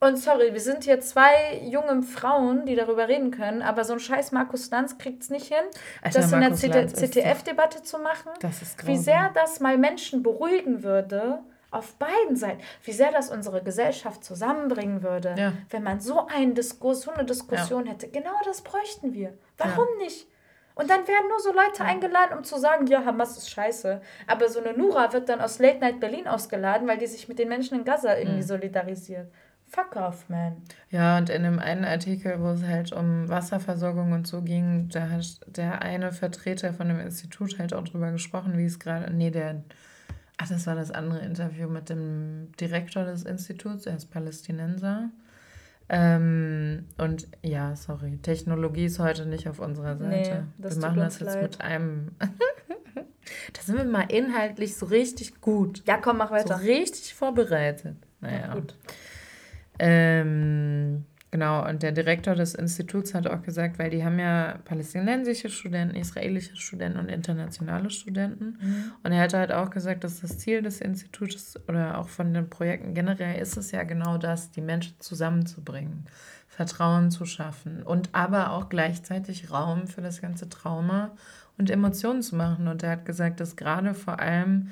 Und sorry, wir sind hier zwei junge Frauen, die darüber reden können, aber so ein scheiß Markus Lanz kriegt es nicht hin, Alter, das in der ZDF-Debatte zu machen. Das ist grausam. Wie sehr das mal Menschen beruhigen würde, auf beiden Seiten, wie sehr das unsere Gesellschaft zusammenbringen würde, ja. wenn man so einen Diskurs, so eine Diskussion ja. hätte. Genau das bräuchten wir. Warum ja. nicht? Und dann werden nur so Leute eingeladen, um zu sagen, ja, Hamas ist scheiße. Aber so eine Nura wird dann aus Late Night Berlin ausgeladen, weil die sich mit den Menschen in Gaza irgendwie mhm. solidarisiert. Fuck off, man. Ja, und in dem einen Artikel, wo es halt um Wasserversorgung und so ging, da hat der eine Vertreter von dem Institut halt auch drüber gesprochen, wie es gerade. Nee, der. Ach, das war das andere Interview mit dem Direktor des Instituts, er ist Palästinenser. Ähm, und ja, sorry, Technologie ist heute nicht auf unserer Seite. Nee, wir machen das jetzt leid. mit einem. da sind wir mal inhaltlich so richtig gut. Ja, komm, mach weiter. So richtig vorbereitet. Naja. Ja, gut. Ähm, genau, und der Direktor des Instituts hat auch gesagt, weil die haben ja palästinensische Studenten, israelische Studenten und internationale Studenten. Mhm. Und er hat halt auch gesagt, dass das Ziel des Instituts oder auch von den Projekten generell ist es ja genau das, die Menschen zusammenzubringen, Vertrauen zu schaffen und aber auch gleichzeitig Raum für das ganze Trauma und Emotionen zu machen. Und er hat gesagt, dass gerade vor allem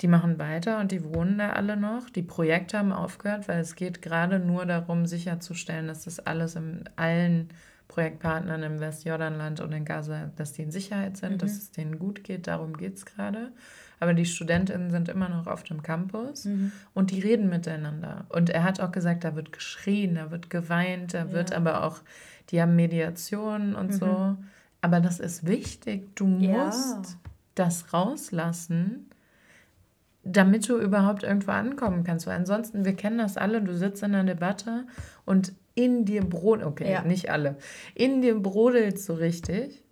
die machen weiter und die wohnen da alle noch. Die Projekte haben aufgehört, weil es geht gerade nur darum, sicherzustellen, dass das alles in allen Projektpartnern im Westjordanland und in Gaza, dass die in Sicherheit sind, mhm. dass es denen gut geht. Darum geht es gerade. Aber die Studentinnen sind immer noch auf dem Campus mhm. und die reden miteinander. Und er hat auch gesagt, da wird geschrien, da wird geweint, da ja. wird aber auch, die haben Mediation und mhm. so. Aber das ist wichtig. Du musst ja. das rauslassen damit du überhaupt irgendwo ankommen kannst. Weil ansonsten, wir kennen das alle, du sitzt in einer Debatte und in dir brodelt, okay, ja. nicht alle, in dir brodelt so richtig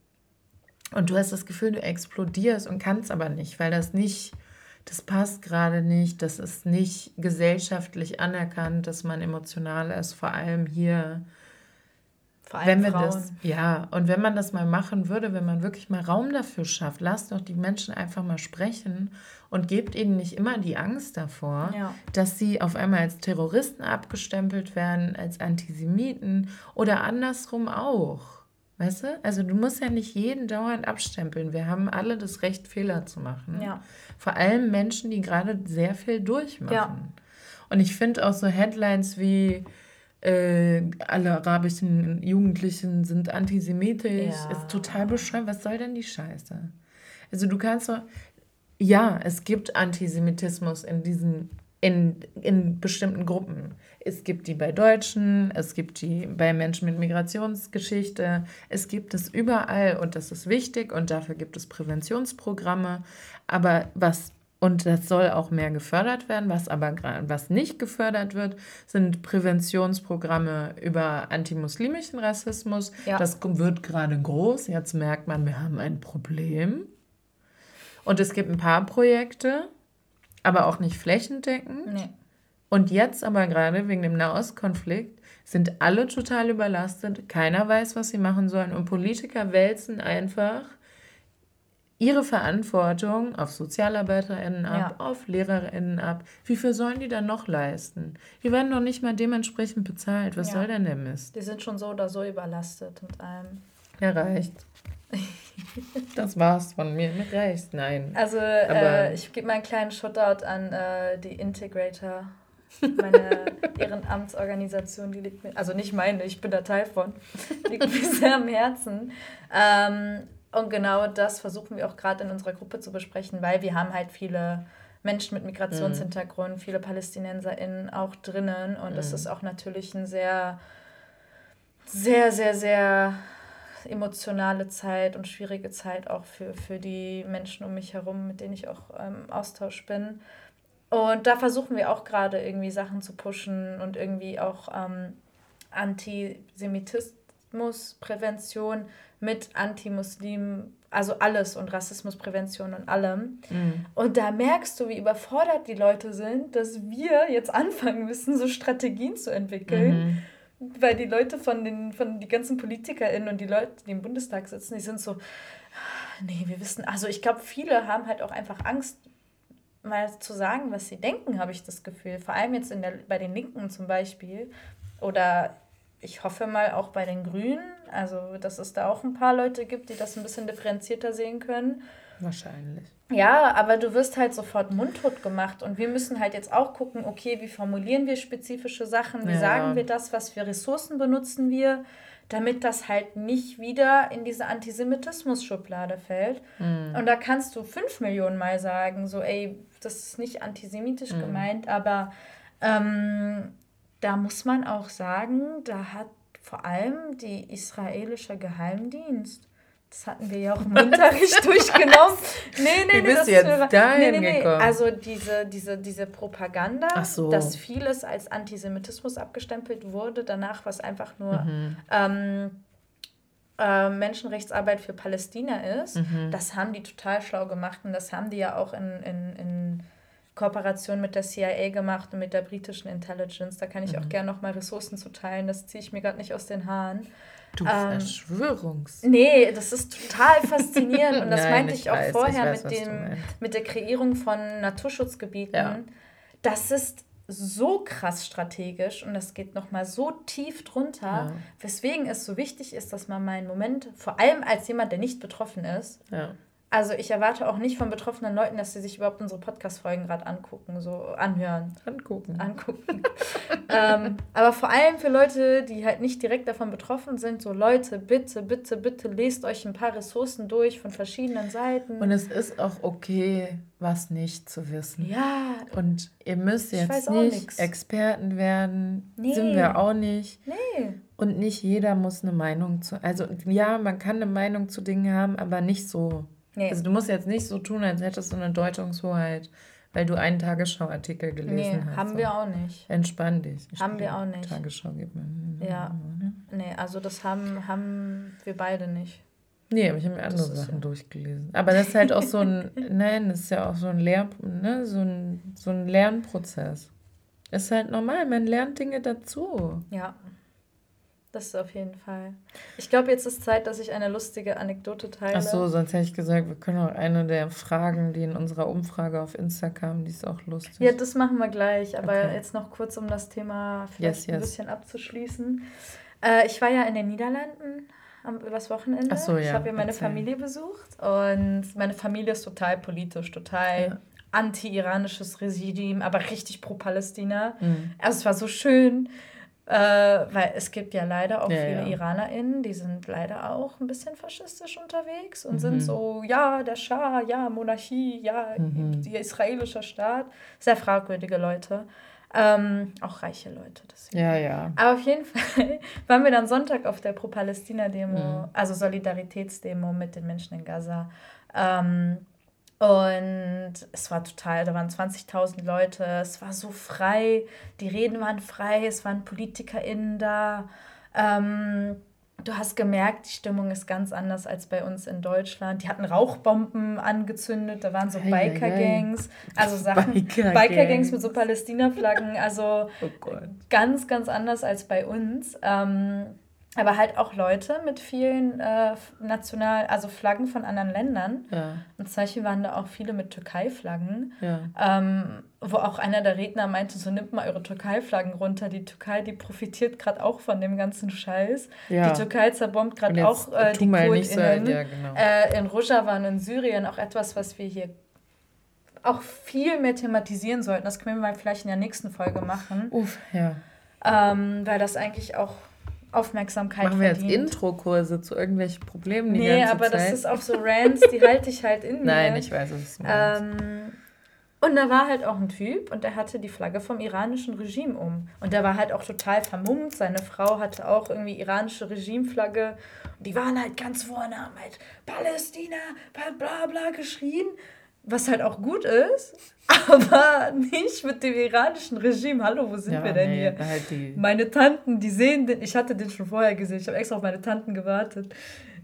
und du hast das Gefühl, du explodierst und kannst aber nicht, weil das nicht, das passt gerade nicht, das ist nicht gesellschaftlich anerkannt, dass man emotional ist, vor allem hier vor allem wenn wir Frauen. das, ja, und wenn man das mal machen würde, wenn man wirklich mal Raum dafür schafft, lasst doch die Menschen einfach mal sprechen und gebt ihnen nicht immer die Angst davor, ja. dass sie auf einmal als Terroristen abgestempelt werden, als Antisemiten oder andersrum auch. Weißt du? Also du musst ja nicht jeden dauernd abstempeln. Wir haben alle das Recht, Fehler zu machen. Ja. Vor allem Menschen, die gerade sehr viel durchmachen. Ja. Und ich finde auch so Headlines wie äh, alle arabischen Jugendlichen sind antisemitisch, ja. ist total bescheuert. Was soll denn die Scheiße? Also du kannst doch, ja, es gibt Antisemitismus in diesen, in, in bestimmten Gruppen. Es gibt die bei Deutschen, es gibt die bei Menschen mit Migrationsgeschichte, es gibt es überall und das ist wichtig und dafür gibt es Präventionsprogramme. Aber was und das soll auch mehr gefördert werden. Was aber was nicht gefördert wird, sind Präventionsprogramme über antimuslimischen Rassismus. Ja. Das wird gerade groß. Jetzt merkt man, wir haben ein Problem. Und es gibt ein paar Projekte, aber auch nicht flächendeckend. Nee. Und jetzt aber gerade wegen dem Nahostkonflikt sind alle total überlastet. Keiner weiß, was sie machen sollen. Und Politiker wälzen einfach ihre Verantwortung auf SozialarbeiterInnen ab, ja. auf LehrerInnen ab. Wie viel sollen die dann noch leisten? Die werden doch nicht mal dementsprechend bezahlt. Was ja. soll denn der Mist? Die sind schon so oder so überlastet mit allem. Ja, reicht. das war's von mir. Mir reicht, nein. Also, äh, ich gebe mal einen kleinen Shoutout an äh, die Integrator. Meine Ehrenamtsorganisation, die liegt mir, also nicht meine, ich bin da Teil von, liegt mir sehr am Herzen. Ähm, und genau das versuchen wir auch gerade in unserer Gruppe zu besprechen, weil wir haben halt viele Menschen mit Migrationshintergrund, mhm. viele PalästinenserInnen auch drinnen. Und mhm. das ist auch natürlich ein sehr, sehr, sehr, sehr emotionale Zeit und schwierige Zeit auch für, für die Menschen um mich herum, mit denen ich auch im ähm, Austausch bin. Und da versuchen wir auch gerade irgendwie Sachen zu pushen und irgendwie auch ähm, Antisemitismusprävention mit Anti-Muslim, also alles und Rassismusprävention und allem. Mhm. Und da merkst du, wie überfordert die Leute sind, dass wir jetzt anfangen müssen, so Strategien zu entwickeln. Mhm. Weil die Leute von den, von die ganzen PolitikerInnen und die Leute, die im Bundestag sitzen, die sind so, nee, wir wissen, also ich glaube, viele haben halt auch einfach Angst, mal zu sagen, was sie denken, habe ich das Gefühl. Vor allem jetzt in der, bei den Linken zum Beispiel. Oder ich hoffe mal auch bei den Grünen, also dass es da auch ein paar Leute gibt, die das ein bisschen differenzierter sehen können. Wahrscheinlich. Ja, aber du wirst halt sofort mundtot gemacht und wir müssen halt jetzt auch gucken, okay, wie formulieren wir spezifische Sachen, wie Ja. sagen wir das, was für Ressourcen benutzen wir, damit das halt nicht wieder in diese Antisemitismus-Schublade fällt. Mhm. Und da kannst du fünf Millionen Mal sagen, so, ey, das ist nicht antisemitisch Mhm. gemeint, aber ähm, da muss man auch sagen, da hat vor allem die israelische Geheimdienst, das hatten wir ja auch im Unterricht durchgenommen. Nee, nee, Wie nee, bist das ist jetzt mir- dahin nee, nee, nee. gekommen? Also diese, diese, diese Propaganda, so. dass vieles als Antisemitismus abgestempelt wurde, danach was einfach nur Mhm. ähm, äh, Menschenrechtsarbeit für Palästina ist, Mhm. das haben die total schlau gemacht und das haben die ja auch in, in, in Kooperation mit der CIA gemacht und mit der britischen Intelligence. Da kann ich Mhm. auch gerne nochmal Ressourcen zu teilen, das ziehe ich mir gerade nicht aus den Haaren. Du Ähm, Verschwörungs. Nee, das ist total faszinierend und das Nein, meinte ich ich auch weiß, ich vorher weiß, mit, dem, mit der Kreierung von Naturschutzgebieten. Ja. Das ist so krass strategisch und das geht nochmal so tief drunter, Ja. weswegen es so wichtig ist, dass man mal einen Moment, vor allem als jemand, der nicht betroffen ist, Ja. Also ich erwarte auch nicht von betroffenen Leuten, dass sie sich überhaupt unsere Podcast-Folgen gerade angucken, so anhören, Angucken. angucken. ähm, aber vor allem für Leute, die halt nicht direkt davon betroffen sind, so Leute, bitte, bitte, bitte lest euch ein paar Ressourcen durch von verschiedenen Seiten. Und es ist auch okay, was nicht zu wissen. ja, Und ihr müsst jetzt nicht nix. Experten werden. Nee. Sind wir auch nicht. nee. Und nicht jeder muss eine Meinung zu. Also ja, man kann eine Meinung zu Dingen haben, aber nicht so. Nee. Also du musst jetzt nicht so tun, als hättest du eine Deutungshoheit, weil du einen Tagesschau-Artikel gelesen Nee, hast. haben wir auch nicht. Entspann dich. Haben wir auch nicht. Tagesschau gibt mir. Ja. Nee, also das haben, haben wir beide nicht. Nee, aber ich habe mir andere Sachen ja- durchgelesen. Aber das ist halt auch so ein, nein, das ist ja auch so ein Lehr, ne, so ein, so ein Lernprozess. Ist halt normal, man lernt Dinge dazu. Ja. Das ist auf jeden Fall. Ich glaube, jetzt ist Zeit, dass ich eine lustige Anekdote teile. Ach so, sonst hätte ich gesagt, wir können auch eine der Fragen, die in unserer Umfrage auf Insta kamen, die ist auch lustig. Ja, das machen wir gleich. Aber Okay. jetzt noch kurz, um das Thema vielleicht Yes, ein yes. bisschen abzuschließen. Äh, ich war ja in den Niederlanden am übers Wochenende. Ach so, Ich ja, habe ja meine erzähl. Familie besucht und meine Familie ist total politisch, total Ja. anti-iranisches Regime, aber richtig pro Palästina. Mhm. Also es war so schön, äh, weil es gibt ja leider auch Ja, viele ja. IranerInnen, die sind leider auch ein bisschen faschistisch unterwegs und Mhm. sind so, ja, der Schah, ja, Monarchie, ja, Mhm. der israelische Staat. Sehr fragwürdige Leute. Ähm, auch reiche Leute. Deswegen. Ja, ja. Aber auf jeden Fall waren wir dann Sonntag auf der Pro-Palästina-Demo, Mhm. also Solidaritätsdemo mit den Menschen in Gaza. Ähm, und es war total, da waren 20.000 Leute, es war so frei, die Reden waren frei, es waren PolitikerInnen da. Ähm, du hast gemerkt, die Stimmung ist ganz anders als bei uns in Deutschland. Die hatten Rauchbomben angezündet, da waren so. Biker-Gangs, also Sachen, Biker-Gangs. Biker-Gangs mit so Palästina-Flaggen, also Oh ganz, ganz anders als bei uns. Ähm, aber halt auch Leute mit vielen äh, national, also Flaggen von anderen Ländern. Ja, Und zum Beispiel waren da auch viele mit Türkei-Flaggen, ja. ähm, wo auch einer der Redner meinte, so nimmt mal eure Türkei-Flaggen runter. Die Türkei, die profitiert gerade auch von dem ganzen Scheiß. Ja. Die Türkei zerbombt gerade auch äh, die nicht so, genau. Äh, in Rojava und in Syrien auch etwas, was wir hier auch viel mehr thematisieren sollten. Das können wir mal vielleicht in der nächsten Folge machen, Uff, ja. ähm, weil das eigentlich auch Aufmerksamkeit Machen wir jetzt. Intro-Kurse zu irgendwelchen Problemen die Nee, aber Zeit? das ist auch so Rants, die halte ich halt in mir. Nein, ich weiß, du meinst. Ähm, und da war halt auch ein Typ und der hatte die Flagge vom iranischen Regime um. Und der war halt auch total vermummt. Seine Frau hatte auch irgendwie iranische Regimeflagge. Und die waren halt ganz vorne, haben halt Palästina, bla bla bla geschrien. Was halt auch gut ist, aber nicht mit dem iranischen Regime. Hallo, wo sind ja, wir denn nee, hier? Halt Meine Tanten, die sehen den, ich hatte den schon vorher gesehen, ich habe extra auf meine Tanten gewartet.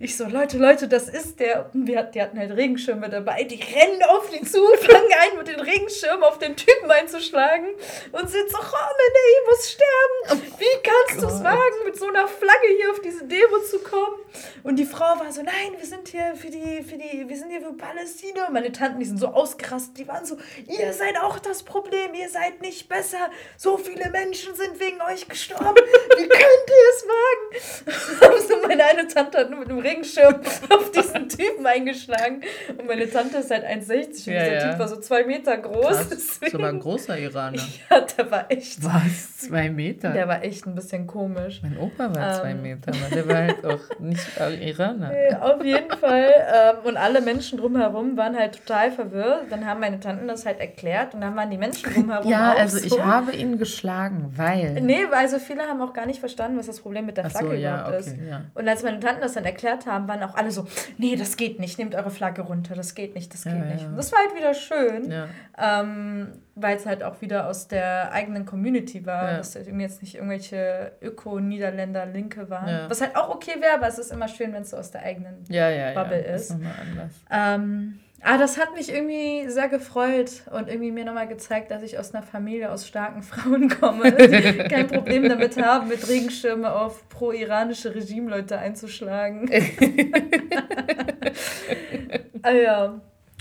Ich so, Leute, Leute, das ist der. Wir, die hatten halt Regenschirme dabei, die rennen auf die zu, fangen ein, mit den Regenschirmen auf den Typen einzuschlagen und sind so, oh, nee, ich muss sterben. Wie kannst du es wagen, mit so einer Flagge hier auf diese Demo zu kommen? Und die Frau war so, nein, wir sind hier für die, für die, wir sind hier für Palästina. Und meine Tanten, die sind so ausgerastet, die waren so, ihr seid auch das Problem, ihr seid nicht besser. So viele Menschen sind wegen euch gestorben. Wie könnt ihr es wagen? so meine eine Tante hat nur mit einem Regenschirm auf diesen Typen eingeschlagen. Und meine Tante ist halt 1,60 und Ja, dieser ja. Typ war so zwei Meter groß. Das ist aber ein großer Iraner. Ja, der war echt. Was? Zwei Meter? Der war echt ein bisschen komisch. mein Opa war zwei Ähm. Meter, aber der war halt auch nicht Iraner. Auf jeden Fall. Ähm, und alle Menschen drumherum waren halt total verwirrt. Dann haben meine Tanten das halt erklärt und dann waren die Menschen drumherum Ja, also so. ich habe ihn geschlagen, weil. Nee, also viele haben auch gar nicht verstanden, was das Problem mit der Ach so, Flagge ja, okay, ist. ja. Und als meine Tanten das dann erklärt haben, waren auch alle so, nee, das geht nicht, nehmt eure Flagge runter, das geht nicht, das geht Ja, nicht. Und das war halt wieder schön, ähm, weil es halt auch wieder aus der eigenen Community war, dass das irgendwie jetzt nicht irgendwelche Öko-Niederländer Linke waren. Was halt auch okay wäre, aber es ist immer schön, wenn es so aus der eigenen Ja, ja, ja. Bubble Das ist. nochmal anders. ähm, aber das hat mich irgendwie sehr gefreut und irgendwie mir nochmal gezeigt, dass ich aus einer Familie aus starken Frauen komme, die kein Problem damit haben, mit Regenschirme auf pro-iranische Regimeleute einzuschlagen. ah ja.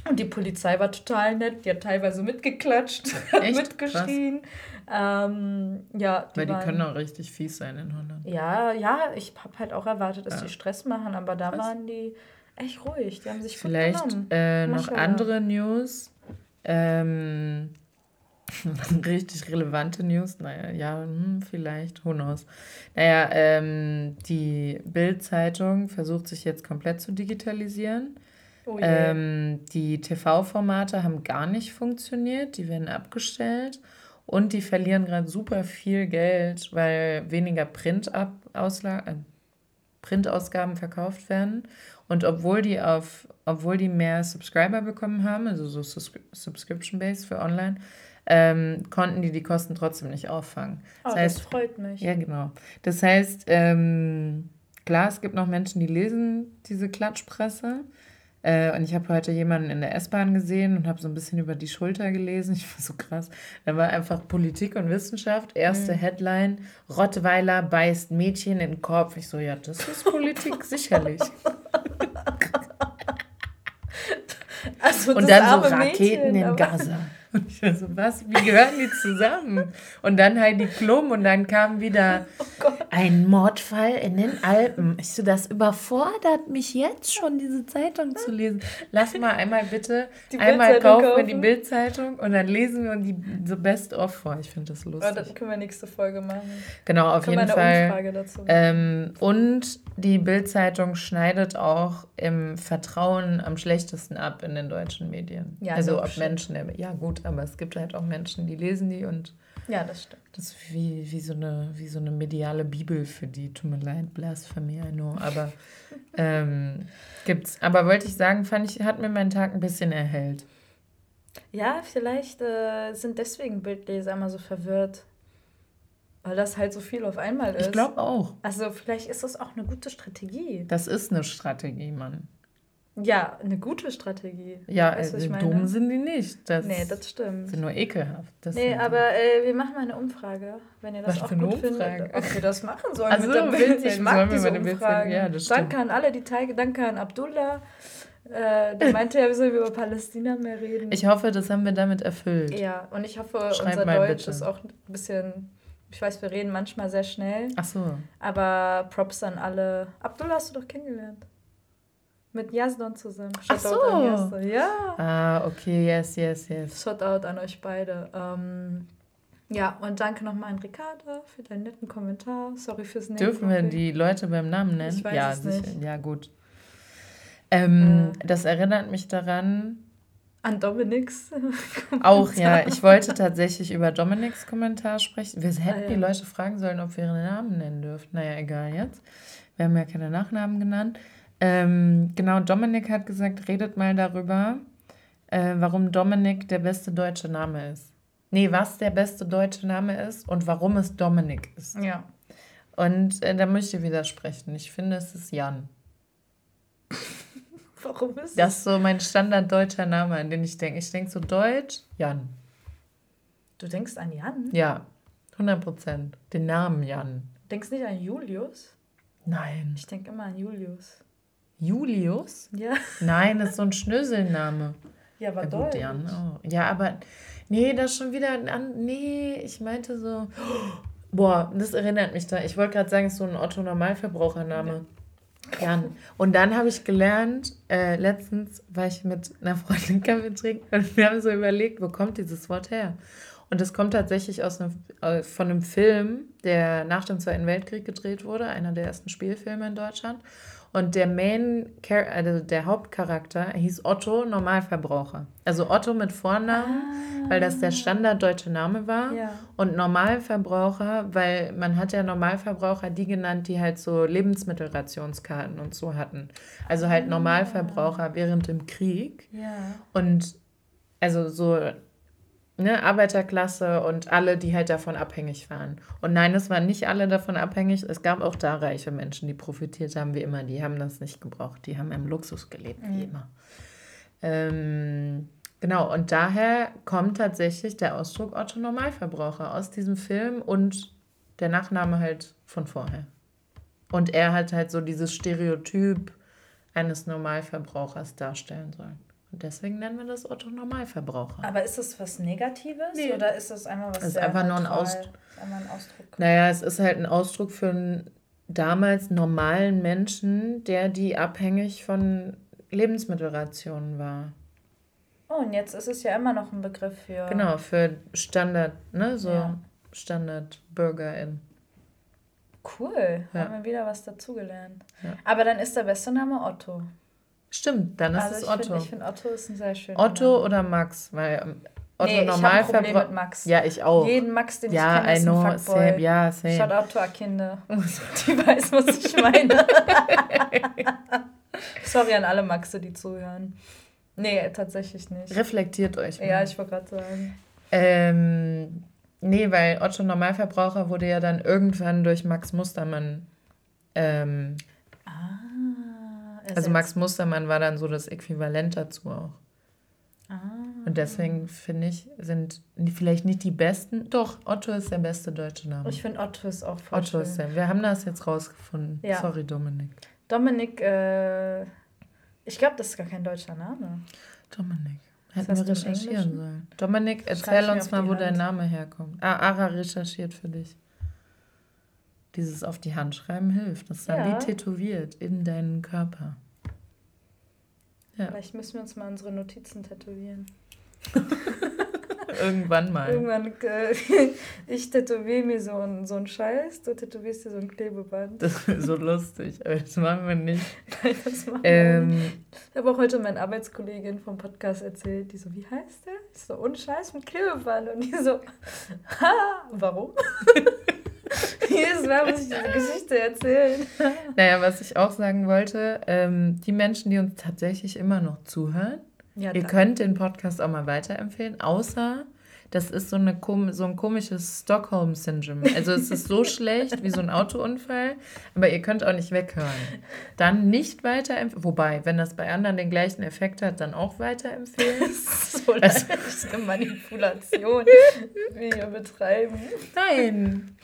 Und die Polizei war total nett, die hat teilweise mitgeklatscht, hat Echt? mitgeschrien. Ähm, ja, Weil die waren- können auch richtig fies sein in Holland. ja, ja, ich habe halt auch erwartet, dass Ja. die Stress machen, aber da Krass. waren die echt ruhig. Die haben sich gut Vielleicht genommen. äh, noch andere News. Ähm, richtig relevante News. Naja, ja, hm, vielleicht, who knows. Naja, ähm, die Bild-Zeitung versucht sich jetzt komplett zu digitalisieren. Oh je. Ähm, die TV-Formate haben gar nicht funktioniert, die werden abgestellt und die verlieren gerade super viel Geld, weil weniger Print Ausla äh, Printausgaben verkauft werden. Und obwohl die auf, obwohl die mehr Subscriber bekommen haben, also so Sus Subscription-Based für online, ähm, konnten die die Kosten trotzdem nicht auffangen. oh, das das, heißt, freut mich. ja, genau. Das heißt, ähm, klar, es gibt noch Menschen, die lesen diese Klatschpresse. Äh, und ich habe heute jemanden in der S-Bahn gesehen und habe so ein bisschen über die Schulter gelesen. Ich war so krass. Da war einfach Politik und Wissenschaft. Erste Headline: Rottweiler beißt Mädchen in den Kopf. Ich so, ja, das ist Politik, sicherlich. Also Und dann so Raketen Mädchen, in Gaza. Und ich war so, was? Wie gehören die zusammen? Und dann Heidi Klum und dann kam wieder Oh ein Mordfall in den Alpen. Ich so, das überfordert mich jetzt schon, diese Zeitung zu lesen. Lass mal einmal bitte, Die einmal kaufen wir die. Bildzeitung und dann lesen wir uns die so Best-of vor. Ich finde das Oh, lustig. das können wir nächste Folge machen. Genau, auf jeden Fall. Ähm, und die Bild-Zeitung schneidet auch im Vertrauen am schlechtesten ab in den deutschen Medien. Ja, also ob. Menschen, ja gut, aber es gibt halt auch Menschen, die lesen die und ja, das stimmt. das ist wie, wie, so eine, wie so eine mediale Bibel für die. Tut mir leid, Blasphemie, I know. Aber ähm, gibt's. Aber wollte ich sagen, fand ich, hat mir meinen Tag ein bisschen erhellt. Ja, vielleicht äh, sind deswegen Bildleser immer so verwirrt. Weil das halt so viel auf einmal ist. Ich glaube auch. Also vielleicht ist das auch eine gute Strategie. Das ist eine Strategie, Mann. Ja, eine gute Strategie. Ja, Weißt äh, ich meine? dumm sind die nicht. Das Nee, das stimmt. sind nur ekelhaft. Das Nee, aber äh, wir machen mal eine Umfrage, wenn ihr das Was auch für eine gut Umfrage? findet. Ob wir das machen sollen Ach mit der Bild. Ich mag diese Umfragen. Ja, danke an alle, die teilgenommen Danke an Abdullah. Äh, der meinte ja, wir sollen über Palästina mehr reden. Ich hoffe, das haben wir damit erfüllt. ja, und ich hoffe, Schreib unser Deutsch bitte. ist auch ein bisschen... Ich weiß, wir reden manchmal sehr schnell, Ach so. aber Props an alle. Abdullah hast du doch kennengelernt. Mit Yazdon zusammen. Ach Shoutout so. an Yazdon. Ja. Ah, okay, yes, yes, yes. Shoutout an euch beide. Ähm, ja, und danke nochmal an Ricarda für deinen netten Kommentar. Sorry fürs Name Dürfen wir die Leute beim Namen nennen? Ich weiß ja, es nicht. sicher. Ja, gut. Ähm, Äh. Das erinnert mich daran, An Dominiks. auch ja, ich wollte tatsächlich über Dominiks Kommentar sprechen. Wir hätten Ah, ja. die Leute fragen sollen, ob wir ihren Namen nennen dürfen. Naja, egal jetzt. Wir haben ja keine Nachnamen genannt. Ähm, genau, Dominik hat gesagt, redet mal darüber, äh, warum Dominik der beste deutsche Name ist. Nee, was der beste deutsche Name ist und warum es Dominik ist. Ja. Und äh, da möchte ich widersprechen. Ich finde, es ist Jan. Warum ist Das ist so mein standarddeutscher Name, an den ich denke. Ich denke so deutsch, Jan. Du denkst an Jan? Ja, 100 Prozent. Den Namen Jan. Denkst nicht an Julius? Nein. Ich denke immer an Julius. Julius? Ja. Nein, das ist so ein Schnöselname. Ja, war Ja, deutsch. gut, Jan. Oh. Ja, aber nee, das ist schon wieder an. Nee, ich meinte so. Boah, das erinnert mich da. Ich wollte gerade sagen, es ist so ein Otto-Normalverbrauchername. Ja, und dann habe ich gelernt, äh, letztens war ich mit einer Freundin Kaffee trinken und wir haben so überlegt, wo kommt dieses Wort her? Und das kommt tatsächlich aus einem, äh, von einem Film, der nach dem Zweiten Weltkrieg gedreht wurde, einer der ersten Spielfilme in Deutschland. Und der Main, also der Hauptcharakter hieß Otto Normalverbraucher. Also Otto mit Vornamen, weil das der standarddeutsche Name war. Ja. Und Normalverbraucher, weil man hat ja Normalverbraucher die genannt, die halt so Lebensmittelrationskarten und so hatten. Also halt Normalverbraucher während dem Krieg. Ja. Und also so ne, Arbeiterklasse und alle, die halt davon abhängig waren. Und nein, es waren nicht alle davon abhängig. Es gab auch da reiche Menschen, die profitiert haben, wie immer. Die haben das nicht gebraucht. Die haben im Luxus gelebt, wie immer. Ähm, genau, und daher kommt tatsächlich der Ausdruck Otto Normalverbraucher aus diesem Film und der Nachname halt von vorher. Und er hat halt so dieses Stereotyp eines Normalverbrauchers darstellen sollen. Und deswegen nennen wir das Otto Normalverbraucher. Aber ist das was Negatives Nee. oder ist das einfach was Das ist einfach nur ein neutral? Aus- Ist einfach ein Ausdruck. Naja, es ist halt ein Ausdruck für einen damals normalen Menschen, der die abhängig von Lebensmittelrationen war. Oh, und jetzt ist es ja immer noch ein Begriff für. Genau, für Standard, ne, so Ja. Standard-BürgerIn. Cool. Ja. Haben wir wieder was dazugelernt. Ja. Aber dann ist der beste Name Otto. Stimmt, dann ist also es ich Otto. Find, ich finde Otto ist ein sehr schöner Otto Name. oder Max, weil ähm, Otto Nee, ich hab ein Problem mit Max. Ja, ich auch. Jeden Max, den ja, ich kenne, I ist know, ein Fuckboy. same, ja, same. Shout out to Akinde. Die weiß, was ich meine. Sorry an alle Maxe, die zuhören. Nee, tatsächlich nicht. Reflektiert euch mal. Ja, ich wollte gerade sagen. Ähm, nee, weil Otto Normalverbraucher wurde ja dann irgendwann durch Max Mustermann. Ähm, Ah. also ersetzt. Max Mustermann war dann so das Äquivalent dazu auch. Ah. Und deswegen finde ich, sind vielleicht nicht die besten. Doch, Otto ist der beste deutsche Name. Ich finde Otto ist auch voll Otto schön. ist der. Wir haben das jetzt rausgefunden. Ja. Sorry, Dominik. Dominik, äh, ich glaube, das ist gar kein deutscher Name. Dominik. Hätten wir recherchieren sollen. Dominik, erzähl uns mal, wo dein Hand. Name herkommt. Ah, Ara recherchiert für dich. Dieses auf die Hand schreiben hilft. Das ist dann Ja. wie tätowiert in deinen Körper. Ja. Vielleicht müssen wir uns mal unsere Notizen tätowieren. Irgendwann mal. Irgendwann, äh, ich tätowiere mir so einen so einen Scheiß, du tätowierst dir so ein Klebeband. Das ist so lustig, aber das machen wir nicht. Nein, das machen wir nicht. Ähm, Ich habe auch heute meine Arbeitskollegin vom Podcast erzählt, die so, wie heißt der? Ich so, ohne Scheiß mit Klebeband. Und die so, ha, warum? Jedes Mal muss ich diese Geschichte erzählen. naja, was ich auch sagen wollte, ähm, die Menschen, die uns tatsächlich immer noch zuhören, Ja, Ihr könnt den Podcast auch mal weiterempfehlen, außer das ist so, eine, so ein komisches Stockholm-Syndrom. Also es ist so schlecht wie so ein Autounfall, aber ihr könnt auch nicht weghören. Dann nicht weiterempfehlen. Wobei, wenn das bei anderen den gleichen Effekt hat, dann auch weiterempfehlen. so Also- leichte Manipulation, wie wir betreiben. Nein.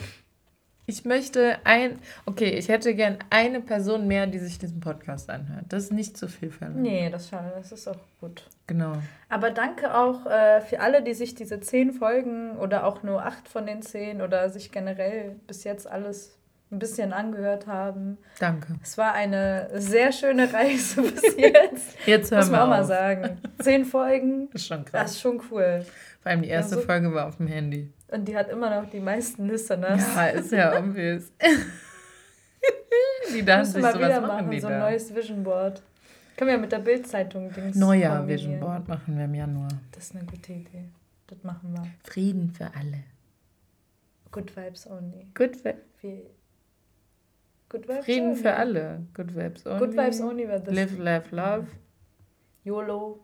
Ich möchte ein. Okay, ich hätte gern eine Person mehr, die sich diesen Podcast anhört. Das ist nicht zu viel verlangt. Nee, das, schade, das ist auch gut. Genau. Aber danke auch äh, für alle, die sich diese zehn Folgen oder auch nur acht von den zehn oder sich generell bis jetzt alles ein bisschen angehört haben. Danke. Es war eine sehr schöne Reise bis jetzt. Jetzt hören Muss wir man auch mal sagen. Zehn Folgen, Das ist schon das krass. ist schon cool. Vor allem die erste Ja, so- Folge war auf dem Handy. Und die hat immer noch die meisten Listeners. Ja, ist ja obvious. die dachten sich wir mal was wieder machen machen, so ein da? neues Vision Board. Können wir mit der Bildzeitung Dings Neuer. Vision Board machen wir im Januar. Das ist eine gute Idee. Das machen wir. Frieden für alle. Good Vibes Only. Good vi Wie Good Vibes Frieden Only. für alle. Good Vibes only. Good Vibes Only wird das. Live, laugh, love. YOLO.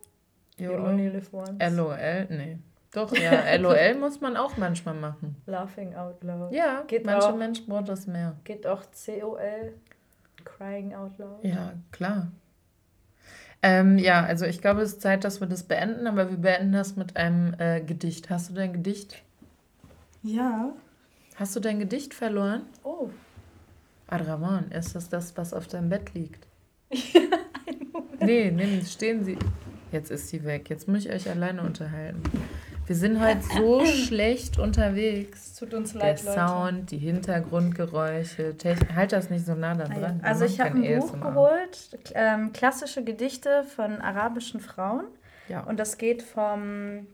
You YOLO. only live once. LOL, nee. Doch, ja, LOL muss man auch manchmal machen. Laughing out loud. Ja, Geht manche auch. Menschen brauchen das mehr. Geht auch COL. Crying out loud. Ja, klar. Ähm, ja, also ich glaube, es ist Zeit, dass wir das beenden, aber wir beenden das mit einem äh, Gedicht. Hast du dein Gedicht? Ja. Hast du dein Gedicht verloren? Oh. Adraman, ist das das, was auf deinem Bett liegt? Nee, nimm, stehen Sie. Jetzt ist sie weg. Jetzt muss ich euch alleine unterhalten. Wir sind heute so schlecht unterwegs. Tut uns Der Sound, die Hintergrundgeräusche. Techn halt das nicht so nah da Ah, ja. dran. Wir Also ich habe ein Buch geholt, ähm, klassische Gedichte von arabischen Frauen. Ja. Und das geht vom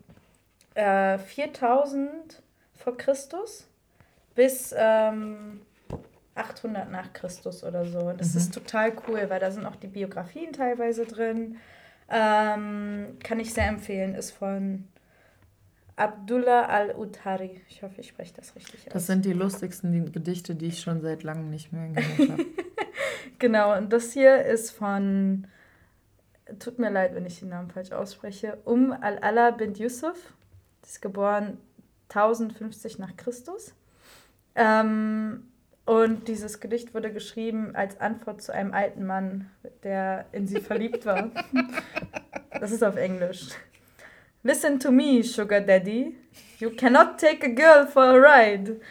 äh, 4000 vor Christus bis ähm, 800 nach Christus oder so. Und das Mhm. ist total cool, weil da sind auch die Biografien teilweise drin. Ähm, kann ich sehr empfehlen. Ist von Abdullah al-Utari. Ich hoffe, ich spreche das richtig aus. Das sind die lustigsten die Gedichte, die ich schon seit langem nicht mehr gehört habe. Genau, und das hier ist von, tut mir leid, wenn ich den Namen falsch ausspreche, Um al-Ala bint Yusuf. Ist geboren 1050 nach Christus. Ähm, und dieses Gedicht wurde geschrieben als Antwort zu einem alten Mann, der in sie verliebt war. Das ist auf Englisch. Listen to me, Sugar Daddy. You cannot take a girl for a ride.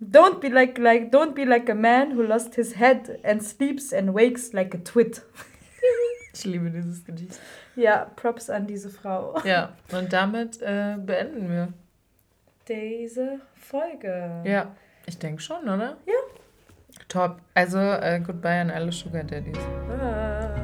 Don't be like like don't be like a man who lost his head and sleeps and wakes like a twit. Ich liebe dieses Gedicht. Ja, Props an diese Frau. Ja, und damit äh, beenden wir. Diese Folge. Ja, ich denke schon, oder? Ja. Top. Also, äh, goodbye an alle Sugar Daddies. Bye.